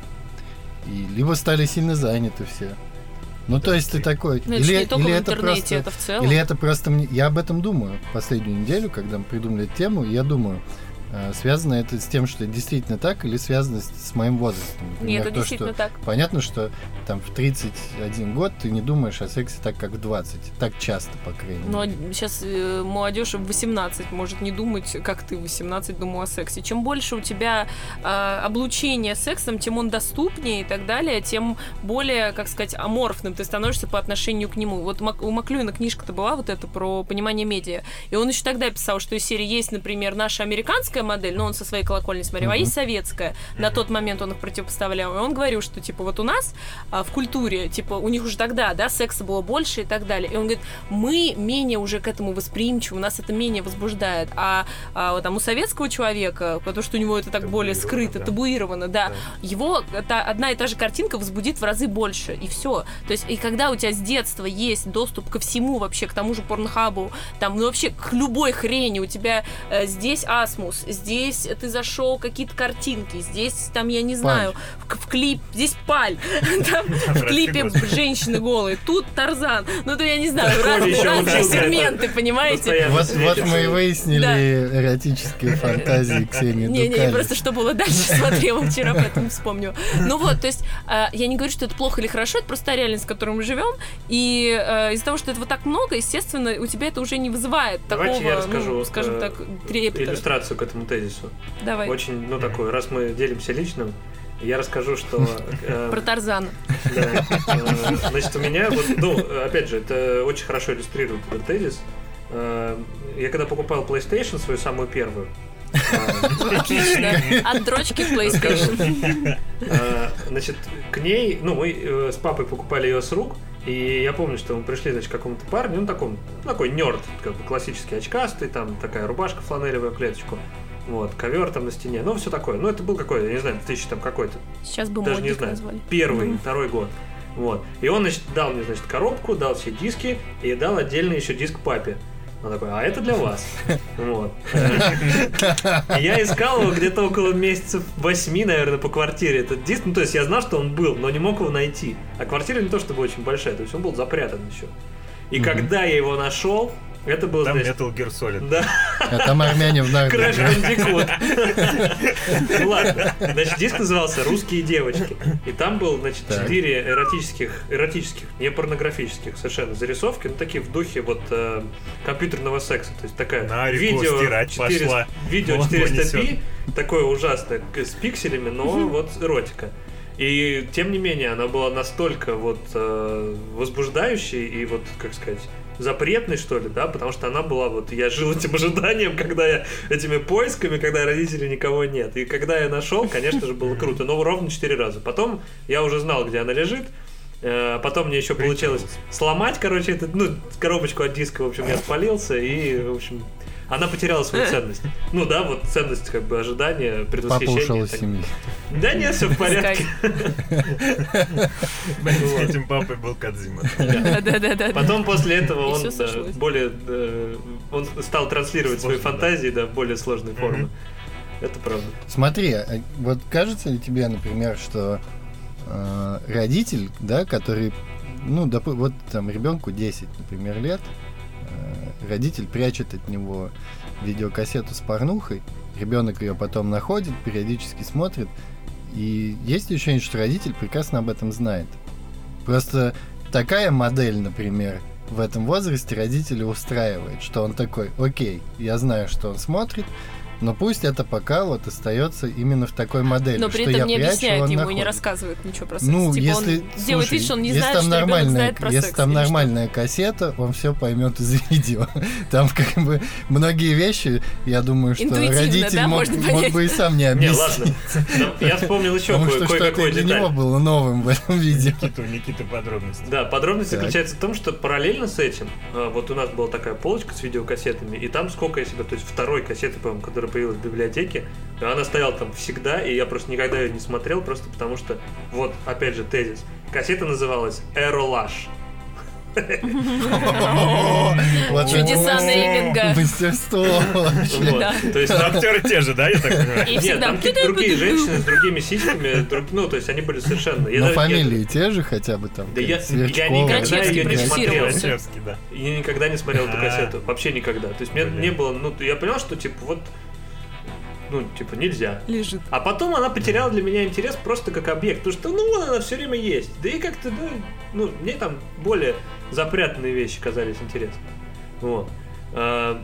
И либо стали сильно заняты все. Ну, то есть ты такой... Ну, это или, не только или в это просто, это в целом. Или это просто мне... Я об этом думаю последнюю неделю, когда мы придумали эту тему, я думаю, связано это с тем, что действительно так, или связано с, с моим возрастом. Например, Нет, это то, действительно что так. Понятно, что там в 31 год ты не думаешь о сексе так, как в 20. Так часто, по крайней мере. сейчас э, молодежь в 18 может не думать, как ты в 18 думал о сексе. Чем больше у тебя э, облучения сексом, тем он доступнее и так далее, тем более, как сказать, аморфным ты становишься по отношению к нему. Вот у Маклюина книжка-то была вот эта про понимание медиа. И он еще тогда писал, что из серии есть, например, наша американская модель, но он со своей колокольни смотрел, а есть советская. На тот момент он их противопоставлял. И он говорил, что, типа, вот у нас а, в культуре, типа, у них уже тогда, да, секса было больше и так далее. И он говорит, мы менее уже к этому восприимчивы, нас это менее возбуждает. А, а вот там у советского человека, потому что у него это так более скрыто, да. табуировано, да, Да. его та, одна и та же картинка возбудит в разы больше, и все. То есть, и когда у тебя с детства есть доступ ко всему вообще, к тому же порнхабу, там, ну вообще к любой хрени, у тебя э, здесь асмус, здесь ты зашел какие-то картинки, здесь там, я не знаю, в, в клип, здесь паль, *laughs* там *laughs* в клипе женщины голые, тут Тарзан, ну то я не знаю, разные, сегменты, понимаете? Вот, мы и выяснили эротические фантазии Ксении Не, не, Дукалис. просто что было дальше, *laughs* смотрела вчера, поэтому вспомню. Ну вот, то есть, э, я не говорю, что это плохо или хорошо, это просто та реальность, в которой мы живем, и э, из-за того, что этого так много, естественно, у тебя это уже не вызывает Давайте такого, я расскажу, ну, скажем э, так, трепета. Иллюстрацию к этому тезису. Давай. Очень, ну, такую, раз мы делимся личным, я расскажу, что... *laughs* э, Про Тарзана. Да. Э, Значит, у меня вот, ну, опять же, это очень хорошо иллюстрирует этот тезис. Э, Я когда покупал PlayStation, свою самую первую, э, Отлично. От дрочки PlayStation. э, значит, к ней, ну, мы э, с папой покупали ее с рук, и я помню, что мы пришли, значит, к какому-то парню, он таком, ну, такой нерд, как бы классический очкастый, там такая рубашка фланелевая в клеточку, вот, ковер там на стене, ну, все такое. Ну, это был какой-то, я не знаю, тысячи там какой-то, Сейчас бы даже не знаю, назвали. первый, Мгм. второй год. Вот. И он, значит, дал мне, значит, коробку, дал все диски и дал отдельно еще диск папе. Он такой, а это для вас. *laughs* Вот. И Я искал его где-то около месяцев восьми, наверное, по квартире этот диск. Ну, то есть я знал, что он был, но не мог его найти. А квартира не то чтобы очень большая, то есть он был запрятан еще. И когда я его нашел, это был, Там значит, Metal Gear Solid. да, А там армяне в Crash. Bandicoot. Ну ладно. Значит, диск назывался «Русские девочки». И там был, значит, четыре эротических, эротических, не порнографических совершенно зарисовки, ну такие в духе вот э, компьютерного секса. То есть такая На видео стирать 400 пошла. видео Вот 400p, такое ужасное, к- с пикселями, но вот эротика. И тем не менее, она была настолько вот э, возбуждающей и вот, как сказать, запретной, что ли, да, потому что она была вот, я жил этим *laughs* ожиданием, когда я этими поисками, когда родителей никого нет. И когда я нашел, конечно же, было круто, но ровно четыре раза. Потом я уже знал, где она лежит, Э, Потом мне еще получилось сломать, короче, этот, ну, коробочку от диска, в общем, я *laughs* спалился, и, в общем, она потеряла свою *laughs* ценность. Ну да, вот ценность как бы ожидания, Папа предвосхищения. ушел из семьи. Да нет, все в порядке. *laughs* С этим папой был Кадзима. Потом после этого он сошлось. более э, он стал транслировать свои фантазии да, в более сложные Мгм. формы. Это правда. Смотри, а вот кажется ли тебе, например, что э, родитель, да, который, ну, доп- вот там ребенку 10, например, лет, э, родитель прячет от него видеокассету с порнухой, ребенок ее потом находит, периодически смотрит, и есть ощущение, что родитель прекрасно об этом знает. Просто такая модель, например, в этом возрасте родителя устраивает, что он такой, окей, я знаю, что он смотрит, но пусть это пока вот остается именно в такой модели. Но при что этом я не прячу, объясняет он ему и находит. не рассказывает ничего про секс. Ну, типа если, он делает слушай, вид, что он не если знает, там что ребенок нормальная, знает про если секс. там или что. нормальная кассета, он все поймет из видео. *laughs* Там как бы многие вещи, я думаю, что Интуитивно, родитель да, мог, можно мог бы и сам не Не, объяснить. ладно. Но Я вспомнил еще Потому кое- что что-то для него было новым в этом видео. Никита, у Никиты подробности. Да, подробность Так. заключается в том, что параллельно с этим, а, вот у нас была такая полочка с видеокассетами, и там сколько я себе, то есть второй кассеты, по-моему, которая появилась в библиотеке, она стояла там всегда, и я просто никогда ее не смотрел, просто потому что, вот, опять же, тезис. Кассета называлась Эролаш. Чудеса нейминга. Мастерство. То есть актеры те же, да, я так понимаю? И Нет, всегда... там другие женщины с другими сиськами, ну, то есть они были совершенно... Но фамилии те же хотя бы там. Да я- никогда ее не смотрел. Я никогда не смотрел эту А. кассету. Вообще никогда. То есть мне не было, ну, я понял, что типа вот, ну, типа нельзя. Лежит. А потом она потеряла для меня интерес просто как объект, потому что, ну, вон она все время есть. Да и как-то, ну, ну, мне там более запрятанные вещи казались интересны. Вот. А,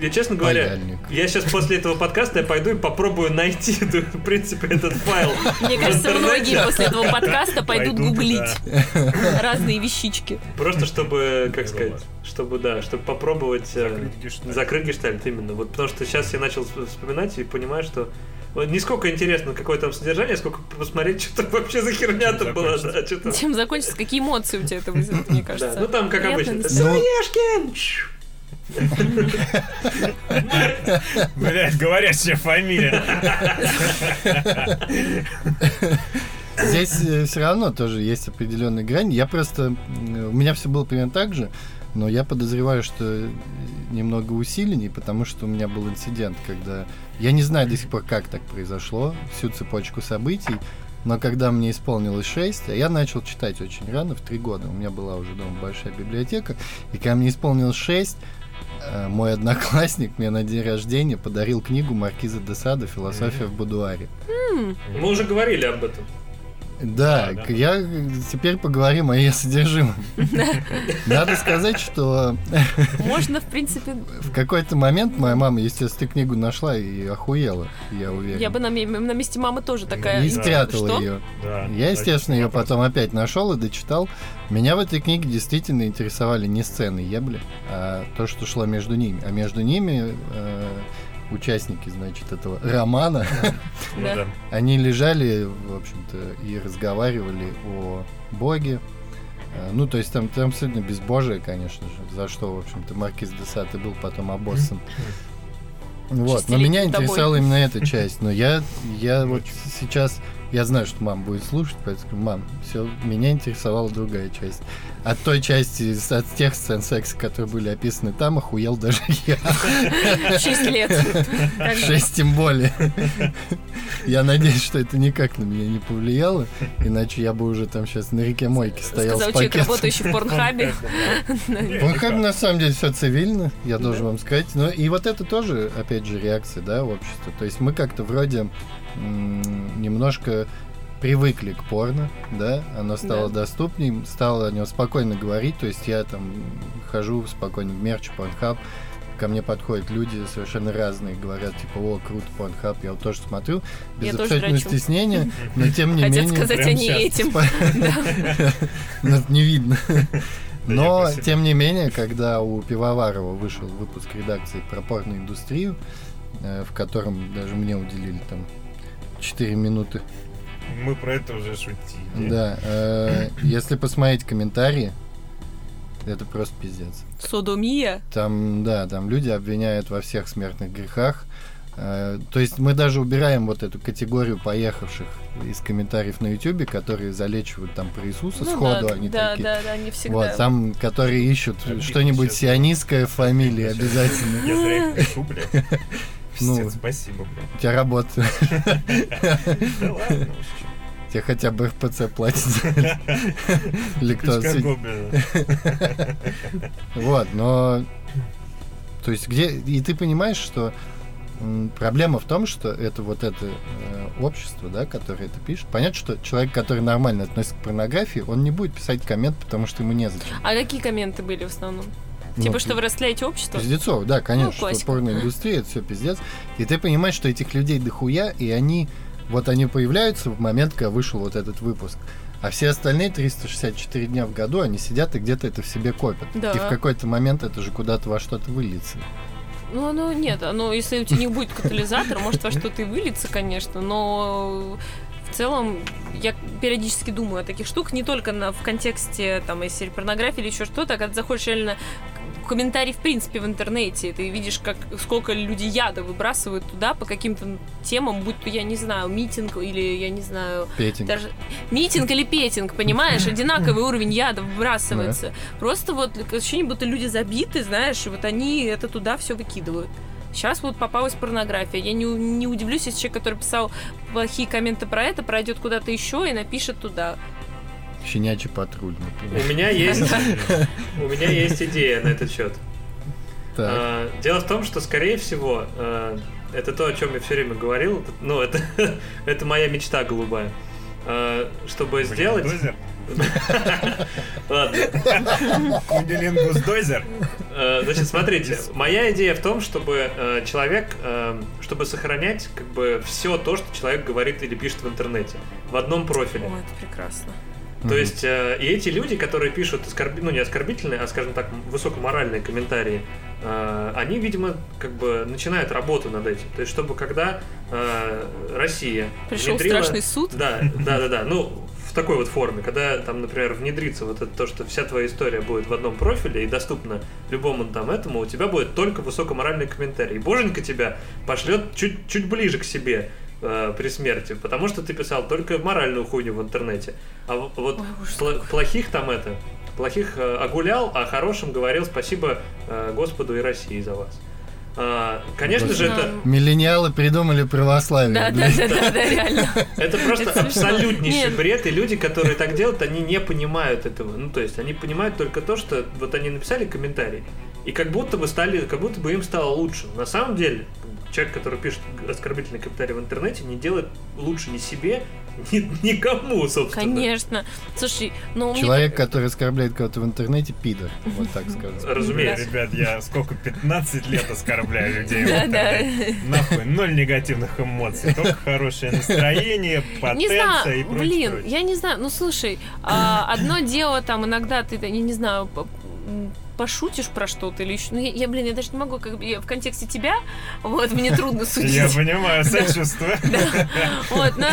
я, честно говоря, Паяльник. я сейчас после этого подкаста я пойду и попробую найти, *laughs* в принципе, этот файл. Мне кажется, многие после этого подкаста пойдут гуглить да. *laughs* разные вещички. Просто чтобы, как сказать, чтобы, да, чтобы попробовать... э, Закрыть гештальт. Именно. Вот потому что сейчас я начал вс- вспоминать и понимаю, что не сколько интересно, какое там содержание, сколько посмотреть, *laughs* что там вообще за херня там Чем была, да, что. Чем закончится, какие эмоции у тебя это вызовет, мне Да, кажется. ну там, как Приятно обычно, Сыроежкин! Блять, говорящая фамилия. Здесь все равно тоже есть определенные грани. Я просто... У меня все было примерно так же, но я подозреваю, что э, немного усиленней, потому что у меня был инцидент, когда... Я не знаю до сих пор, как так произошло, всю цепочку событий, но когда мне исполнилось 6, а я начал читать очень рано, в 3 года, у меня была уже дома большая библиотека, и когда мне исполнилось 6, э, мой одноклассник мне на день рождения подарил книгу Маркиза де Сада «Философия в будуаре». Мы уже говорили об этом. Да, Да, да. я теперь поговорим о ее содержимом. Надо сказать, что Можно, в принципе, в какой-то момент моя мама, естественно, книгу нашла и охуела, я уверен. я бы на, ме- на месте мамы тоже такая... И спрятала ее. Я, естественно, ее потом опять нашел и дочитал. Меня в этой книге действительно интересовали не сцены ебли, а то, что шло между ними. А между ними э, участники, значит, этого романа, Ну они лежали, в общем-то, и разговаривали о Боге. Э, Ну, то есть там, там абсолютно безбожие, конечно же, за что, в общем-то, Маркиз де Сад и был потом обоссан. Вот, но меня интересовала именно эта часть. Но я, я вот сейчас, я знаю, что мама будет слушать, поэтому мам, все, меня интересовала другая часть. От той части, от тех сцен секса, которые были описаны там, охуел даже *laughs* я. Шесть лет. Шесть тем более. Я надеюсь, что это никак на меня не повлияло, иначе я бы уже там сейчас на реке Мойки стоял Сказал с человек, работающий в порнхабе. Порнхаб на самом деле все цивильно, я должен вам сказать. Но и вот это тоже, опять же, реакция, да, общества. То есть мы как-то вроде немножко привыкли к порно, да, оно стало Да. доступнее, стало о нем спокойно говорить, то есть я там хожу спокойно в мерч, порнхаб, ко мне подходят люди совершенно разные, говорят, типа, о, круто, порнхаб, я вот тоже смотрю, без Я абсолютного стеснения, но тем не Хотят менее... сказать прям они этим. *laughs* Не видно. Но, тем не менее, когда у Пивоварова вышел выпуск редакции про порноиндустрию, э, в котором даже мне уделили там 4 минуты. Мы про это уже шутили. Да, э, *clears throat* если посмотреть комментарии, Это просто пиздец. Содомия? Там, да, там люди обвиняют во всех смертных грехах. Э, то есть мы даже убираем вот эту категорию поехавших из комментариев на Ютубе, которые залечивают там про Иисуса Ну сходу, да, они да, такие. да, да, не всегда. Вот, там, которые ищут что-нибудь сионистское фамилии обязательно. Я зря их пишу, блядь. *laughs* Ну. Пиздец, спасибо, блядь. У тебя работа. Да ладно *laughs* уж, чё. Тебе хотя бы РПЦ платят. Или кто. *laughs* Вот, но... То есть где... И ты понимаешь, что проблема в том, что это вот это э, общество, да, которое это пишет. Понятно, что человек, который нормально относится к порнографии, он не будет писать коммент, потому что ему незачем. А какие комменты были в основном? Ну, Типа, что вы растляете общество? Пиздецов, да, конечно, что классика. порноиндустрия, это все пиздец. И ты понимаешь, что этих людей дохуя, и они, вот они появляются в момент, когда вышел вот этот выпуск. А все остальные 364 дня в году, они сидят и где-то это в себе копят. Да. И в какой-то момент это же куда-то во что-то выльется. Ну, оно нет, оно, если у тебя не будет катализатора, может во что-то и выльется, конечно, но в целом я периодически думаю о таких штуках, не только на, в контексте там, если порнографии или еще что-то, а когда заходишь реально комментарий в принципе в интернете, ты видишь, как сколько люди яда выбрасывают туда по каким-то темам, будь то, я не знаю, митинг или, я не знаю, Петинг. даже митинг или петинг, понимаешь, *laughs* одинаковый уровень яда выбрасывается. Просто вот ощущение, будто люди забиты, знаешь, и вот они это туда все выкидывают. Сейчас вот попалась порнография. Я не, не удивлюсь, если человек, который писал плохие комменты про это, пройдет куда-то еще и напишет туда. Щенячий патруль, У меня есть, у меня есть идея на этот счет. А, Дело в том, что, скорее всего, а, это то, о чем я все время говорил. Ну, это, *laughs* это моя мечта голубая. А, Чтобы Блин, сделать... *laughs* Ладно. Кунилингус Дозер? Э, Значит, смотрите, моя идея в том, чтобы человек, чтобы сохранять как бы все то, что человек говорит или пишет в интернете в одном профиле. О, это прекрасно. То Мгм. есть э, и эти люди, которые пишут оскорби... ну не оскорбительные, а скажем так высокоморальные комментарии, э, они, видимо, как бы начинают работу над этим. То есть чтобы когда э, Россия Пришел внедрила- страшный суд. Да, да, да, да. Ну в такой вот форме, когда там, например, внедрится вот это то, что вся твоя история будет в одном профиле и доступна любому там этому, у тебя будет только высокоморальный комментарий. И боженька тебя пошлет чуть, чуть ближе к себе э, при смерти, потому что ты писал только моральную хуйню в интернете. А вот Ой, какой. плохих там это, плохих э, огулял, а хорошим говорил спасибо э, Господу и России за вас. А, конечно же, это, Миллениалы придумали православие. Да, да, да, да, да, реально. *laughs* Это просто абсолютнейший бред, и люди, которые так делают, они не понимают этого. Ну, то есть, они понимают только то, что вот они написали комментарий, и как будто бы стали, как будто бы им стало лучше. На самом деле, человек, который пишет оскорбительный комментарий в интернете, не делает лучше ни себе, ни никому, собственно. Конечно. Слушай, ну у меня Человек, который оскорбляет кого-то в интернете, пидор. Вот так скажем. Разумеется. Ребят, я сколько, 15 лет оскорбляю людей в Да, да. интернете. Нахуй, ноль негативных эмоций. Только хорошее настроение, потенция и прочее. блин, я не знаю, ну слушай, а, одно дело там иногда ты, я не знаю, пошутишь про что-то или еще, ну я, я, блин, я даже не могу, как бы, я в контексте тебя, вот, мне трудно *laughs* судить. Я понимаю, сочувствую. *laughs* Вот, но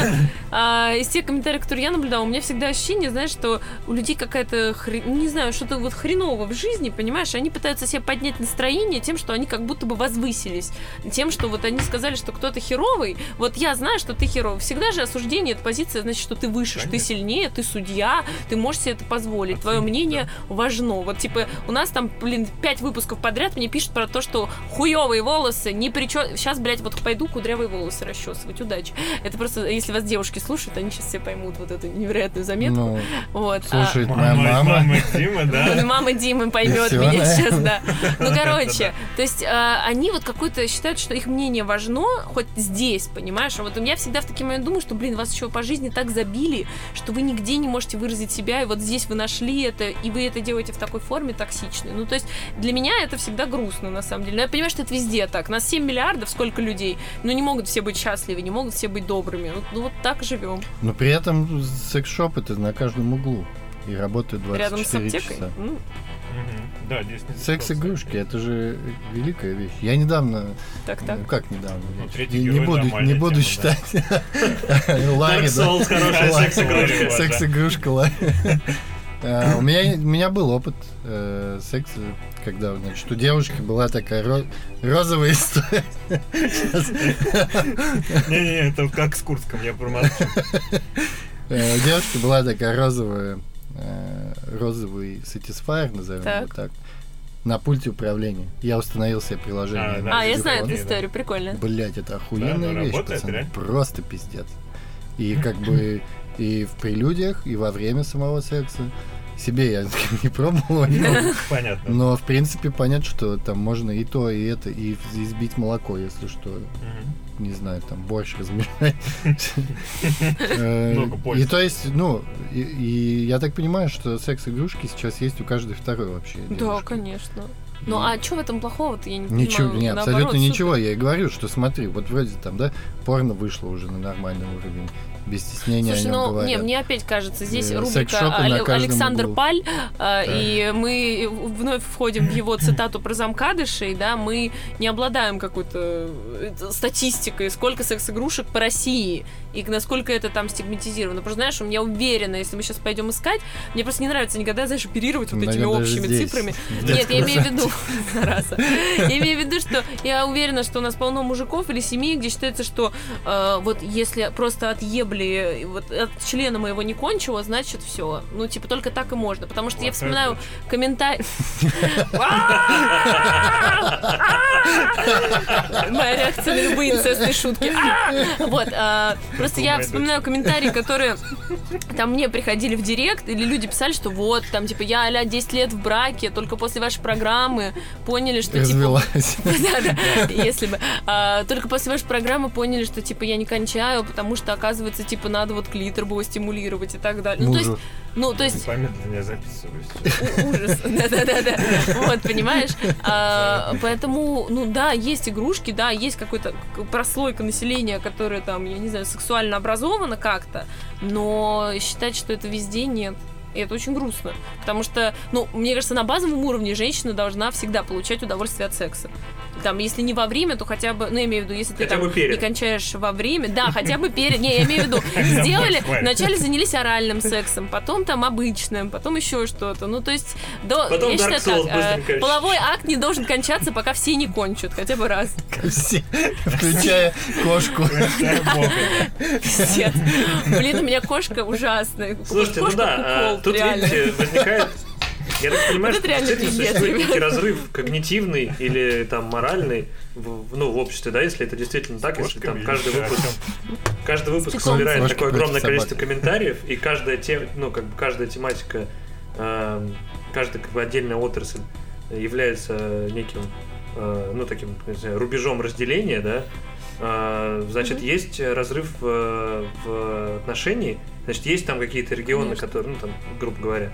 а, из тех комментариев, которые я наблюдала, у меня всегда ощущение, знаешь, что у людей какая-то, ну, не знаю, что-то вот хреново в жизни, понимаешь, они пытаются себе поднять настроение тем, что они как будто бы возвысились, тем, что вот они сказали, что кто-то херовый, вот я знаю, что ты херовый. Всегда же осуждение, это позиция, значит, что ты выше, что ты сильнее, ты судья, ты можешь себе это позволить, твое мнение важно. Вот, типа, у нас там, блин, пять выпусков подряд мне пишут про то, что хуевые волосы, не причем... Сейчас, блядь, вот пойду кудрявые волосы расчесывать, удачи. Это просто, если вас девушки слушают, они сейчас все поймут вот эту невероятную заметку. Ну, вот. а- слушает моя Мама, мама. Дима, да? *laughs* Мама Димы поймет меня да. сейчас, да. Ну, короче, то есть а, они вот какой-то считают, что их мнение важно, хоть здесь, понимаешь? А вот я всегда в такие моменты думаю, что, блин, вас еще по жизни так забили, что вы нигде не можете выразить себя, и вот здесь вы нашли это, и вы это делаете в такой форме токсичной. Ну, то есть для меня это всегда грустно, на самом деле. Но я понимаю, что это везде так. Нас 7 миллиардов, сколько людей, но не могут все быть счастливы, не могут все быть добрыми. Ну, ну, вот так живем. Но при этом секс-шоп это на каждом углу. И работают 24 Рядом с аптекой. часа. М, Мгм. Да, здесь Секс-игрушки, это же великая вещь. Я недавно, Так, так. ну как недавно, Ну, не, не буду, не буду тема, да. считать. *laughs* Да. Ларри. секс-игрушка. Секс-игрушка Ларри. Э, У меня, у меня был опыт э, секса, когда, значит, у девушки была такая ро- розовая история. Сейчас. Не-не, это как с Курском, я промолчу. Э, У девушки была такая розовая, э, розовый satisfier, назовем его Так. на пульте управления. Я установил себе приложение. А. А, я знаю эту историю, прикольно. Блять, это охуенная Да, вещь, работает, пацаны. Просто пиздец. И как бы *laughs* и в прелюдиях, и во время самого секса. Себе я *laughs* не пробовал, *laughs* но, Понятно. но в принципе понятно, что там можно и то, и это, и избить молоко, если что. Мгм. Не знаю, там борщ размешать. *laughs* Э. И то есть, ну, и- я так понимаю, что секс-игрушки сейчас есть у каждой второй вообще. Да, конечно. Ну а что в этом плохого-то? Я не Ничего, понимаю. не, Наоборот, абсолютно супер. ничего. Я и говорю, что смотри, вот вроде там, да, порно вышло уже на нормальный уровень. Без стеснения Слушай, о нем ну, говорят. не, мне опять кажется, здесь Э, рубрика Александр углу. Паль, э, и мы вновь входим в его цитату про замкадышей, да, мы не обладаем какой-то э, статистикой, сколько секс-игрушек по России, и насколько это там стигматизировано. Просто, знаешь, я уверена, если мы сейчас пойдем искать, мне просто не нравится никогда, знаешь, оперировать вот этими Наверное, общими здесь. цифрами. *laughs* Нет, я имею в виду. *laughs* Я имею в виду, что я уверена, что у нас полно мужиков или семей, где считается, что э, вот если просто отъебли, вот от члена моего не кончило, значит все. Ну, типа, только так и можно. Потому что я вспоминаю комментарий. *laughs* Моя реакция на любые инцестные шутки. Вот, а, просто я вспоминаю комментарии, которые там мне приходили в директ, или люди писали, что вот, там, типа, я а 10 лет в браке, только после вашей программы поняли, что, типа, *laughs* если бы. А, только после вашей программы поняли, что, типа, я не кончаю, потому что, оказывается, типа, надо вот клитор было стимулировать и так далее. Ну, то есть. Ну, то есть, Помедленно я записываюсь. ужас. *laughs* Да-да-да. Вот, понимаешь? А, Поэтому, ну да, есть игрушки, да, есть какой-то прослойка населения, которая там, я не знаю, сексуально образована как-то, но считать, что это везде нет. И это очень грустно. Потому что, ну, мне кажется, на базовом уровне женщина должна всегда получать удовольствие от секса. Там, если не во время, то хотя бы, ну, я имею в виду, если ты Хотя там бы перед. не кончаешь во время, да, хотя бы перед, не, я имею в виду, *laughs* сделали, вначале занялись оральным сексом, потом там обычным, потом еще что-то. Ну, то есть, до, Потом я Dark считаю Souls так, э, половой акт не должен кончаться, пока все не кончат, хотя бы раз. *laughs* Все, включая кошку. Блин, у меня кошка ужасная. Слушайте, ну да, а, тут, видите, возникает... Я так понимаю, Вот что действительно пиздец, существует некий разрыв когнитивный или там моральный в, в- ну, в обществе, да, если это действительно так, если там каждый выпуск, каждый выпуск собирает такое огромное количество комментариев, и каждая тема, ну, как бы каждая тематика, эм, каждая как бы отдельная отрасль является неким, э, ну, таким, не знаю, рубежом разделения, да, э, значит, Мгм. есть разрыв э, в отношении, значит, есть там какие-то регионы, Конечно. которые, ну, там, грубо говоря,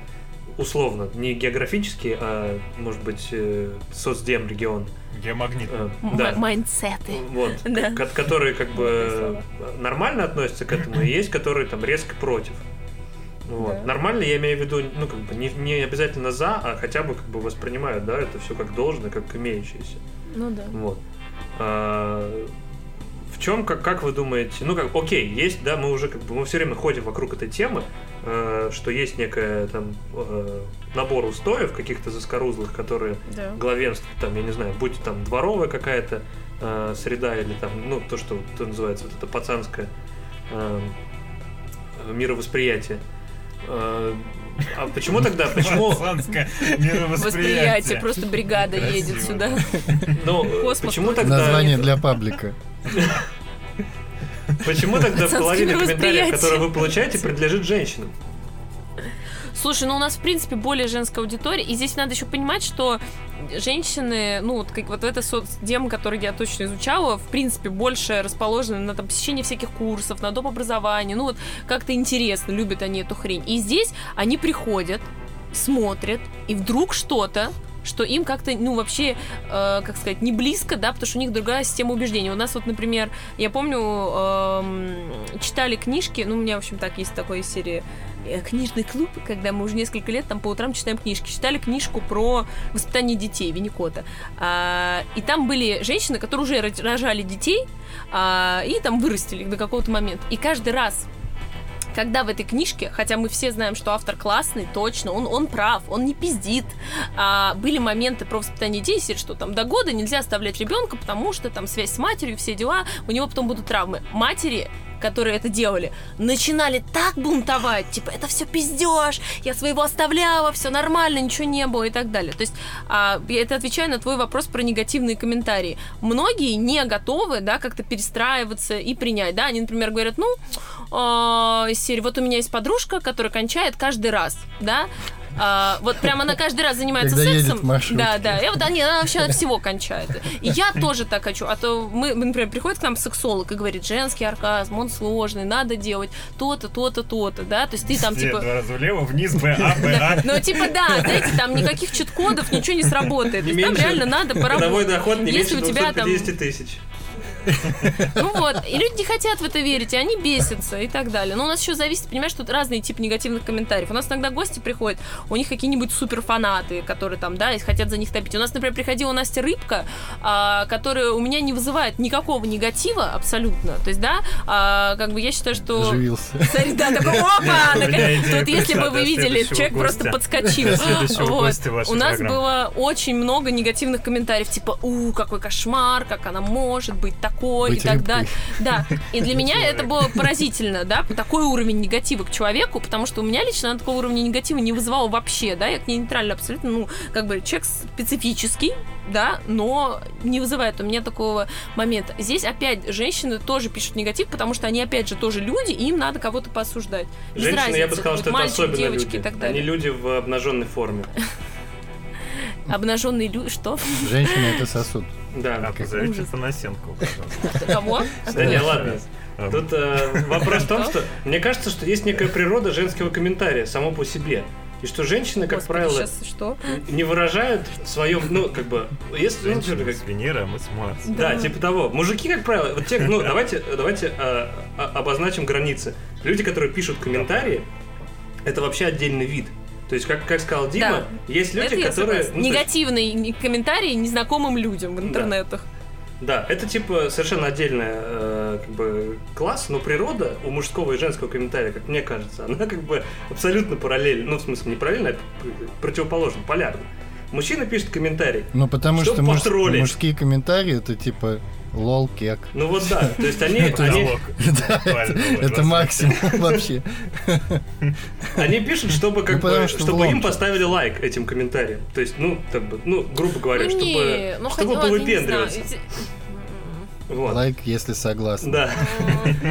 условно, не географические, а, может быть, э, соцдем регион. Геомагнит. э, да. Майндсеты. Вот, *laughs* Да. ко- которые как бы нормально относятся к этому, и есть, которые там резко против. Вот. Да. Нормально, я имею в виду, ну, как бы, не, не обязательно за, а хотя бы как бы воспринимают, да, это все как должное, как имеющееся. Ну да. Вот. А, в чем, как, как вы думаете, ну, как, окей, есть, да, мы уже как бы, мы все время ходим вокруг этой темы, что есть некая там э, набор устоев каких-то заскорузлых, которые Да. главенство, там, я не знаю, будь там дворовая какая-то э, среда или там, ну, то, что то называется вот это пацанское э, мировосприятие. Э, а почему тогда, почему, Пацанское Восприятие, мировосприятие. просто бригада Красиво. едет сюда. ну, почему тогда, Название для паблика. *laughs* почему тогда половина комментариев, которые вы получаете, принадлежит женщинам? Слушай, ну у нас, в принципе, более женская аудитория, и здесь надо еще понимать, что женщины, ну, вот как вот эта соцдем, который я точно изучала, в принципе, больше расположены на там, посещение всяких курсов, на доп. образование, ну, вот как-то интересно, любят они эту хрень. И здесь они приходят, смотрят, и вдруг что-то, что им как-то, ну, вообще, э, как сказать, не близко, да, потому что у них другая система убеждений. У нас вот, например, я помню, эм, читали книжки, ну, у меня, в общем, так, есть такой серии э, книжный клуб, когда мы уже несколько лет там по утрам читаем книжки. Читали книжку про воспитание детей Винникота. А, и там были женщины, которые уже рож- рожали детей а, и там вырастили их до какого-то момента. И каждый раз когда в этой книжке, хотя мы все знаем, что автор классный, точно, он, он прав, он не пиздит, а, были моменты про воспитание детей, что там до года нельзя оставлять ребенка, потому что там связь с матерью, все дела, у него потом будут травмы. Матери которые это делали, начинали так бунтовать, типа, это все пиздеж, я своего оставляла, все нормально, ничего не было и так далее. То есть, а, это отвечая на твой вопрос про негативные комментарии. Многие не готовы, да, как-то перестраиваться и принять, да, они, например, говорят, ну, э, серии, вот у меня есть подружка, которая кончает каждый раз, да, а, вот прямо она каждый раз занимается Когда сексом. Да, да. И вот они, она вообще от всего кончает. И я тоже так хочу. А то мы, например, приходит к нам сексолог и говорит, женский оргазм, он сложный, надо делать то-то, то-то, то-то, да. То есть ты там Все, типа... два раза влево, вниз, Б, А, Б, А. Ну, типа, да, знаете, там никаких чит-кодов, ничего не сработает. То Не есть там реально надо Годовой поработать. доход не Если меньше у тебя там 250 тысяч. Ну вот, и люди не хотят в это верить, и они бесятся и так далее. Но у нас еще зависит, понимаешь, тут разные типы негативных комментариев. У нас иногда гости приходят, у них какие-нибудь суперфанаты, которые там, да, и хотят за них топить. У нас, например, приходила Настя Рыбка, а, которая у меня не вызывает никакого негатива абсолютно. То есть, да, а, как бы я считаю, что... Оживился. Да, такой, *laughs* опа! Тут если бы вы видели, человек просто подскочил. У нас было очень много негативных комментариев, типа, у, какой кошмар, как она может быть такой Быть и так далее. Да, и для меня это было поразительно, да, такой уровень негатива к человеку, потому что у меня лично она такого уровня негатива не вызывала вообще, да, я к ней нейтрально абсолютно, ну, как бы человек специфический, да, но не вызывает у меня такого момента. Здесь опять женщины тоже пишут негатив, потому что они опять же тоже люди, и им надо кого-то поосуждать. Без Женщины, я бы разницы, сказал, что это мальчик, особенно девочки люди. и так Они далее. люди в обнаженной форме. Обнаженные люди, что? Женщина это сосуд. Да. А позовите пожалуйста. Кого? Да не, ладно. А, Тут э, вопрос в том, что мне кажется, что есть некая природа женского комментария само по себе. И что женщины, как Господи, правило, что? не выражают в своем, ну, как бы, если, ну, Женщина как- с Венеры, а мы с Марса. Да, типа того. Мужики, как правило, вот те, ну, давайте, давайте э, а- обозначим границы. Люди, которые пишут комментарии, это вообще отдельный вид. То есть, как, как сказал Дима, Да. есть люди, это которые... ну, то есть- комментарии незнакомым людям в интернетах. Да, это типа совершенно отдельный э, как бы класс, но природа у мужского и женского комментария, как мне кажется, *laughs* она как бы абсолютно параллельна. Ну, в смысле, не параллельно, а противоположно, полярно. Мужчина пишет комментарий. Ну, потому Чтоб что муж- потроллить. мужские комментарии это типа лол, кек. Ну вот да, то есть они, *laughs* Это *laughs* максимум вообще. они пишут, чтобы как Ну, потому бы, что чтобы им поставили лайк этим комментариям. То есть, ну, как бы, ну, грубо говоря, ну, чтобы, ну, чтобы повыпендриваться. Вот. Лайк, если согласны. Да.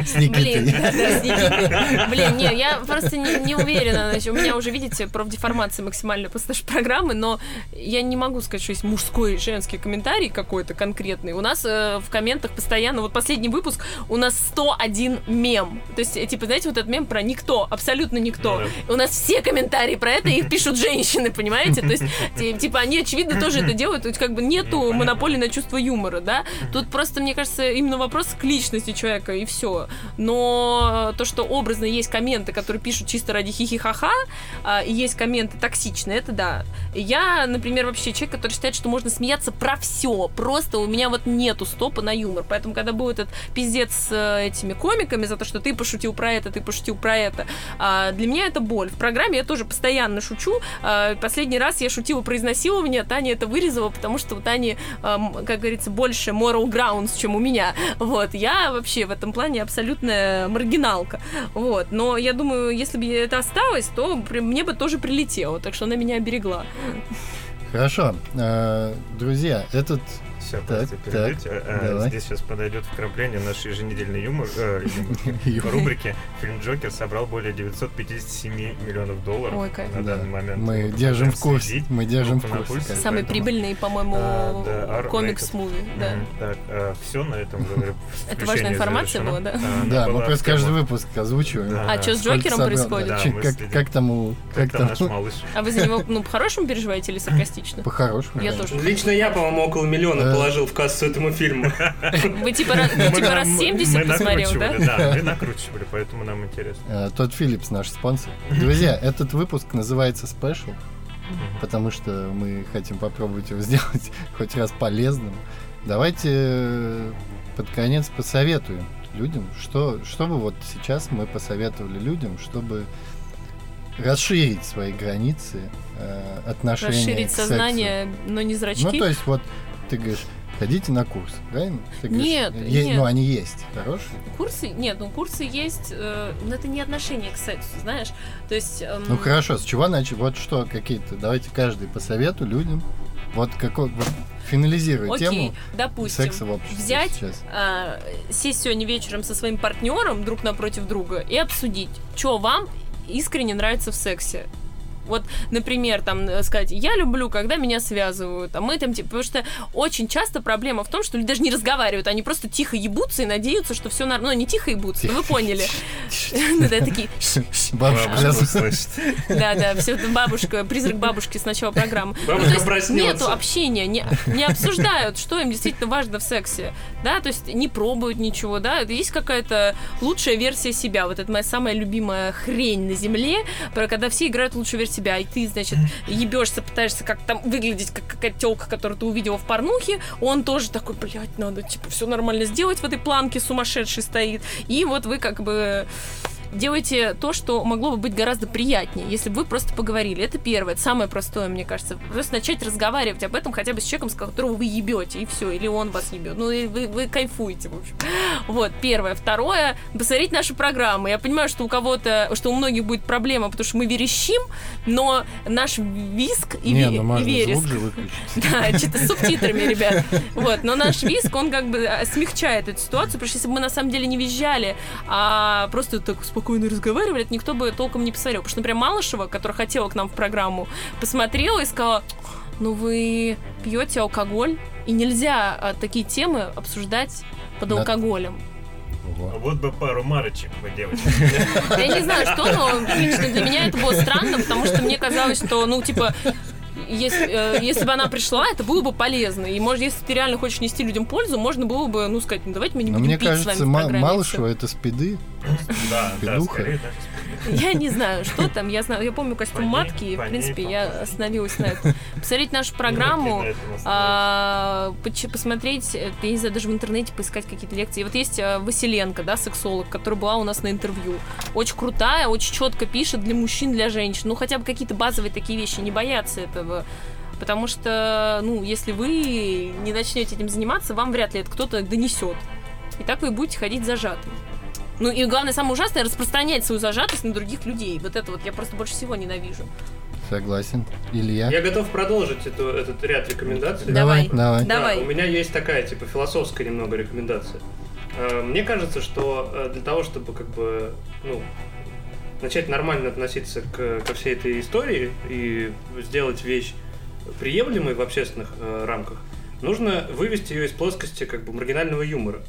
С Никитой. Блин, да, да, с Никитой. Блин, не, я просто не, не уверена. Значит, у меня уже, видите, профдеформация максимально после нашей программы, но я не могу сказать, что есть мужской и женский комментарий какой-то конкретный. У нас э, в комментах постоянно, вот последний выпуск, у нас 101 мем. То есть, э, типа, знаете, вот этот мем про никто, абсолютно никто. У нас все комментарии про это, их пишут женщины, понимаете? То есть, ти- типа, они, очевидно, тоже это делают. То есть, как бы нету Ну, монополии на чувство юмора, да? Тут просто, мне кажется, именно вопрос к личности человека, и все. Но то, что образно есть комменты, которые пишут чисто ради хихихаха, а, и есть комменты токсичные, это да. Я, например, вообще человек, который считает, что можно смеяться про все. Просто у меня вот нету стопа на юмор. Поэтому, когда был этот пиздец с э, этими комиками за то, что ты пошутил про это, ты пошутил про это, а, для меня это боль. В программе я тоже постоянно шучу. А, Последний раз я шутила про изнасилование, Таня это вырезала, потому что у Тани, как говорится, больше moral grounds, чем у меня. Вот, я вообще в этом плане абсолютная маргиналка. Вот, но я думаю, если бы это осталось, то мне бы тоже прилетело, так что она меня оберегла. Хорошо. Э, Друзья, этот Все, Так, подожди, так. А, а, давай. Здесь сейчас подойдет вкрапление нашей еженедельной юмор, э, *laughs* юмор, рубрики. Фильм Джокер собрал более 957 миллионов долларов Ой, кайф. на Да. данный момент. мы Вот, держим в курсе. Мы держим в курсе. как- Самый Поэтому- прибыльный, по-моему, А, да, Ар- комикс-муви, да. Мгм. Так, все на этом *laughs* говорю, Это важная информация была, да? А, Да, мы просто каждый выпуск озвучиваем. А что с Джокером происходит? как, как тому, Как как там наш малыш? А вы за него, *laughs* ну, по-хорошему переживаете или саркастично? по-хорошему. Я тоже. Лично я, по-моему, около миллиона Э. положил в кассу этому фильму. Вы типа, раз- вы, типа раз Мы- 70 мы посмотрел, да? да? мы накручивали, поэтому нам интересно. Э, Тот Филлипс наш спонсор. Друзья, этот выпуск называется Special, потому что мы хотим попробовать его *laughs* сделать хоть раз полезным. Давайте э, под конец посоветуем, людям? Что, что бы вот сейчас мы посоветовали людям, чтобы расширить свои границы э, отношения Расширить к сексу? сознание, но не зрачки. Ну, то есть вот ты говоришь, ходите на курс, правильно? Ты говоришь, Нет, е- нет. Ну, они есть, хорошие. Курсы, нет, ну курсы есть, э, но это не отношение к сексу, знаешь. То есть... эм, Ну, хорошо, с чего начать? Вот что какие-то, давайте каждый по совету людям. Вот какой, вот финализируй Окей, тему допустим, секса в обществе взять сейчас. а, сесть сегодня вечером со своим партнером друг напротив друга и обсудить, что вам искренне нравится в сексе. Вот, например, там э, сказать, я люблю, когда меня связывают, а мы там, типа, потому что очень часто проблема в том, что люди даже не разговаривают, они просто тихо ебутся и надеются, что все нормально. Ну, не тихо ебутся, но вы поняли. *laughs* Да, такие, *laughs* Бабушка да, да, все бабушка, призрак бабушки с начала программы. Ну, нету общения, не, обсуждают, что им действительно важно в сексе, да, то есть не пробуют ничего, да, есть какая-то лучшая версия себя, вот это моя самая любимая хрень на земле, про когда все играют лучшую версию себя, и ты, значит, ебешься, пытаешься как там выглядеть, как какая-то телка, которую ты увидела в порнухе, он тоже такой, блядь, надо, типа, все нормально сделать в этой планке, сумасшедший стоит, и вот вы как бы делайте то, что могло бы быть гораздо приятнее, если бы вы просто поговорили. Это первое, это самое простое, мне кажется. Просто начать разговаривать об этом хотя бы с человеком, с которого вы ебете, и все, или он вас ебет. Ну, и вы, вы кайфуете, в общем. Вот, первое. Второе, посмотреть наши программы. Я понимаю, что у кого-то, что у многих будет проблема, потому что мы верещим, но наш виск и, Не, ве- ну можно вереск *laughs* да, что-то с субтитрами, ребят. Вот, но наш виск, он как бы э, смягчает эту ситуацию, потому что если бы мы на самом деле не визжали, а просто так спокойно разговаривали, это никто бы толком не посмотрел. Потому что, например, Малышева, которая хотела к нам в программу, посмотрела и сказала, ну вы пьете алкоголь, и нельзя а, такие темы обсуждать под Да. алкоголем. Ого. Вот бы пару марочек вы, девочки. *laughs* Я не знаю, что, но лично для меня это было странно, потому что мне казалось, что, ну, типа, если, э, если бы она пришла, это было бы полезно. И, может, если ты реально хочешь нести людям пользу, можно было бы, ну, сказать, ну, давайте мы не Но будем мне пить с вами кажется, в программе. Малышева это спиды. Да, да, Петуха. скорее даже. всё. Я не знаю, что там. Я знаю, я помню костюм матки, и, в принципе, я остановилась на этом. *laughs* Посмотреть нашу программу, а, посмотреть, э, я не знаю, даже в интернете поискать какие-то лекции. Вот есть э, Василенко, да, сексолог, которая была у нас на интервью. Очень крутая, очень четко пишет для мужчин, для женщин. Ну, хотя бы какие-то базовые такие вещи, не бояться этого. Потому что, ну, если вы не начнете этим заниматься, вам вряд ли это кто-то донесет. И так вы будете ходить зажатым. Ну и главное, самое ужасное, распространять свою зажатость на других людей. Вот это вот я просто больше всего ненавижу. Согласен. Илья? Я готов продолжить эту, этот ряд рекомендаций. Давай. Давай. Да, Давай. у меня есть такая, типа, философская немного рекомендация. Э, Мне кажется, что э, для того, чтобы как бы, ну, начать нормально относиться к, ко всей этой истории и сделать вещь приемлемой в общественных э, рамках, нужно вывести ее из плоскости как бы маргинального юмора.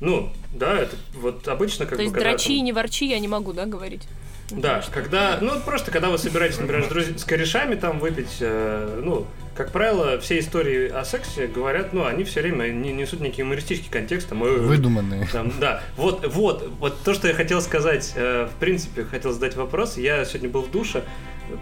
Ну, да, это вот обычно как То бы есть когда дрочи там- и не ворчи я не могу, да, говорить? Ну, да, что- когда, ну просто когда вы собираетесь, например, с, друз- с корешами там выпить, э, ну, как правило, все истории о сексе говорят, ну, они все время не, несут некий юмористический контекст, там, э, Выдуманные. там, да, вот, вот, вот то, что я хотел сказать, э, в принципе, хотел задать вопрос. Я сегодня был в душе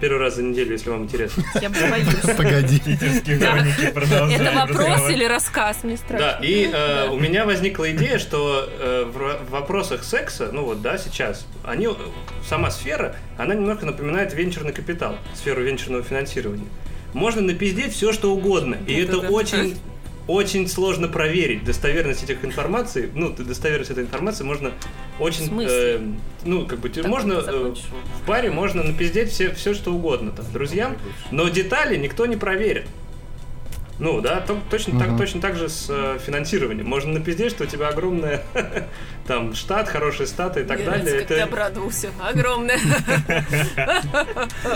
первый раз за неделю, если вам интересно. *laughs* Я боюсь. Погоди. Это вопрос или рассказ? Мне страшно. Да, и э, у меня возникла идея, что э, в, вопросах секса, ну вот, да, сейчас, они, э, сама сфера, она немного напоминает венчурный капитал, сферу венчурного финансирования. Можно напиздеть все, что угодно, и это очень очень сложно проверить достоверность этих информаций. Ну, достоверность этой информации можно очень... Э, ну, как бы, Так, можно... э, в паре можно напиздеть все, все, что угодно, там, друзьям, но детали никто не проверит. Ну, да, то- точно, так, Мгм. точно так же с э, финансированием. Можно напиздеть, что у тебя огромная *laughs* там штат, хорошие статы и так Мне далее. нравится, как ты Это- обрадовался. Огромное.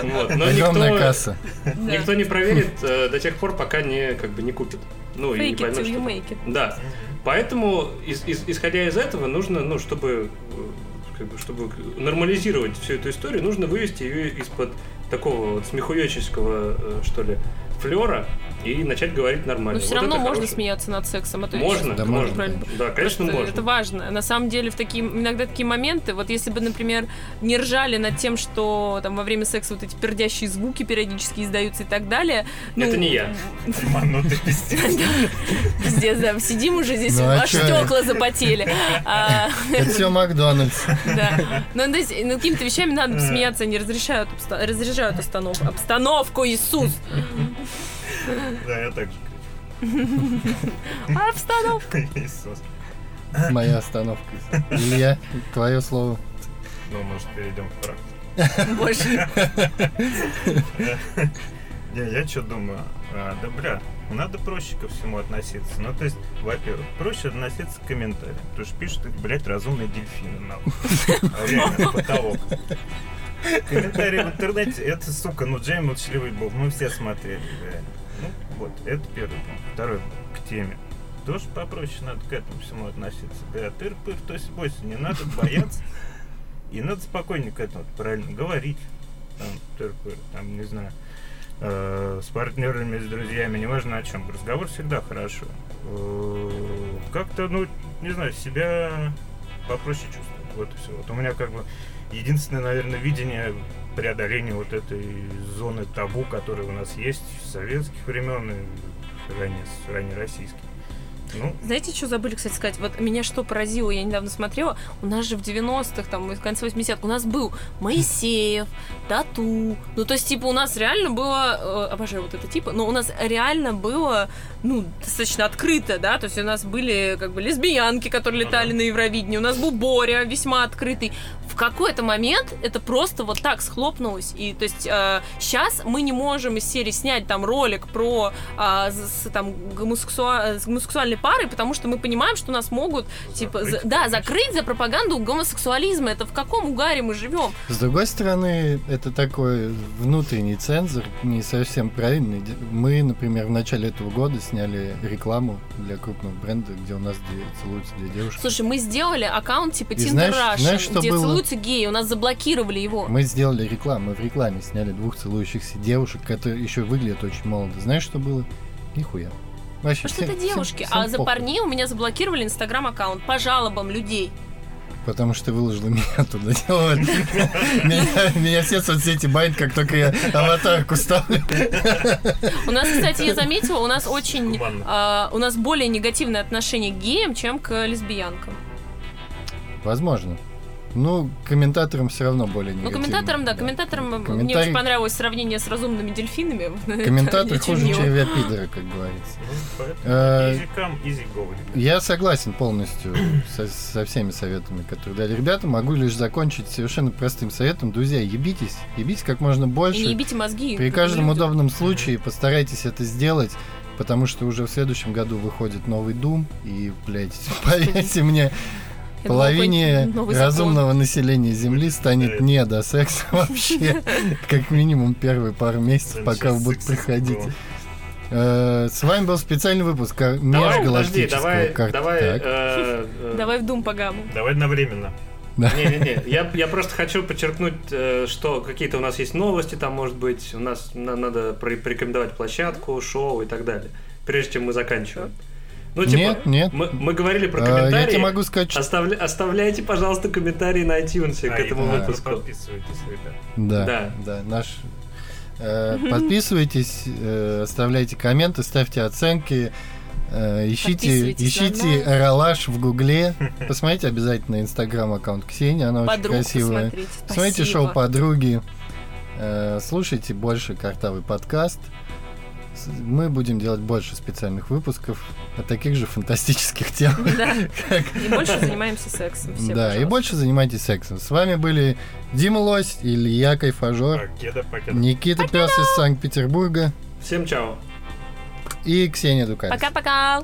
вот, но Огромная никто, касса. никто не проверит э, до тех пор, пока не, как бы, не купит. Ну, и не поймет, till что you там. make it. Да. Поэтому, из- из- исходя из этого, нужно, ну, чтобы, э, как бы, чтобы нормализировать всю эту историю, нужно вывести ее из-под такого вот смехуёческого, э, что ли, флера и начать говорить нормально. Но все Вот равно это можно хорошее. смеяться над сексом. А то Можно, Да можно, правильно-. Да, конечно, Просто можно. Это важно. На самом деле, в такие, иногда такие моменты, вот если бы, например, не ржали над тем, что там во время секса вот эти пердящие звуки периодически издаются и так далее. ну, Это не я. *laughs* Манутый пиздец. Пиздец, да, сидим уже здесь, Ну, а аж стекла запотели. А, Это все Макдональдс. Да. Ну, то есть, над какими-то вещами надо смеяться, они разрешают, обста- разряжают остановку. Обстановку, Иисус! Да, я так же кричу. Обстановку! Иисус. Моя остановка. Илья, твое слово. Ну, может, перейдем к практике. Больше. Не, я что думаю? А, да, бля, надо проще ко всему относиться. Ну, то есть, во-первых, проще относиться к комментариям. Потому что пишут их, блядь, разумные дельфины. нахуй. А Реально, потолок. Комментарии в интернете, это, сука, ну, Джей молчаливый бог. Мы все смотрели, реально. Вот, это первый пункт. Второй пункт к теме. Тоже попроще надо к этому всему относиться. Да, тыр-пыр, то есть бойся, не надо *laughs* бояться. И надо спокойненько к этому правильно говорить. Там, тыр-пыр, там, не знаю, э, с партнерами, с друзьями, неважно о чем. Разговор всегда хорошо. Э, как-то, ну, не знаю, себя попроще чувствовать. Вот и все. Вот у меня как бы единственное, наверное, видение преодоления вот этой зоны табу, которая у нас есть с советских времен и ранее, ранее российских. Ну, Знаете, что забыли, кстати, сказать? Вот меня что поразило, я недавно смотрела, у нас же в 90-х, там, в конце 80-х, у нас был Моисеев, Тату. Ну, то есть, типа, у нас реально было, э, обожаю вот это типа, но у нас реально было, ну, достаточно открыто, да, то есть у нас были, как бы, лесбиянки, которые Ну летали да. на Евровидении, у нас был Боря, весьма открытый. В какой-то момент это просто вот так схлопнулось, и, то есть, сейчас мы не можем из серии снять там ролик про а, с- там гомосексуа- с гомосексуальной парой, потому что мы понимаем, что нас могут типа Закрыть, за- да закрыть за пропаганду гомосексуализма. Это в каком угаре мы живем? С другой стороны, это такой внутренний цензор, не совсем правильный. Мы, например, в начале этого года сняли рекламу для крупного бренда, где у нас две, целуются две девушки. Слушай, мы сделали аккаунт типа Tinder знаешь- Russian, знаешь, что где было? целуются геи, у нас заблокировали его. Мы сделали рекламу, мы в рекламе сняли двух целующихся девушек, которые еще выглядят очень молодо. Знаешь, что было? Нихуя. Вообще, Потому что всем- это всем- девушки, всем а за похуй. парней у меня заблокировали инстаграм аккаунт по жалобам людей. Потому что ты выложила меня туда. Вот. Меня, меня все соцсети банят, как только я аватарку ставлю. У нас, кстати, я заметила, у нас очень а, у нас более негативное отношение к геям, чем к лесбиянкам. Возможно. Ну, комментаторам все равно более Ну, негативно. комментаторам, да, комментаторам мне Комментарий- очень понравилось сравнение с разумными дельфинами. *laughs* Комментатор хуже червя пидора, как говорится. Ну, поэтому Э. Я согласен полностью *coughs* со, всеми советами, которые дали ребята. Могу лишь закончить совершенно простым советом. Друзья, ебитесь. Ебитесь как можно И не больше. ебите мозги. При каждом удобном случае постарайтесь это сделать, потому что уже в следующем году выходит новый Doom, и, блядь, *laughs* поверьте мне, половине разумного населения Земли станет не до секса *laughs* вообще, как минимум первые пару месяцев, пока вы будете приходить. Э, С вами был специальный выпуск межгалактического давай, кар- давай, Так. э, э, *laughs* Давай в Дум по гамму. Давай одновременно. Не-не-не, я, я просто хочу подчеркнуть, э, что какие-то у нас есть новости, там, может быть, у нас на- надо порекомендовать площадку, шоу и так далее, прежде чем мы заканчиваем. Ну, типа, Нет, нет. Мы, мы говорили про Э, Я комментарии. тебе могу сказать, что... Оставля- оставляйте, пожалуйста, комментарии на iTunes к А, этому и да, выпуску. Подписывайтесь, ребят. Да, Да. да, наш... э, Подписывайтесь, э, оставляйте комменты, ставьте оценки, э, ищите, ищите нас. Эралаш в Гугле. Посмотрите обязательно инстаграм-аккаунт Ксении, она очень Подруг красивая. посмотрите. Смотрите Спасибо. шоу «Подруги», э, слушайте больше «Картавый подкаст». Мы будем делать больше специальных выпусков о таких же фантастических *laughs* темах. Да. как- И больше занимаемся сексом. Все, Да, и пожалуйста. больше занимайтесь сексом. С вами были Дима Лось, Илья Кайфажор, Покеда, покеда. Никита Пес из Санкт-Петербурга Всем чао. и Ксения Дукалис. Пока-пока.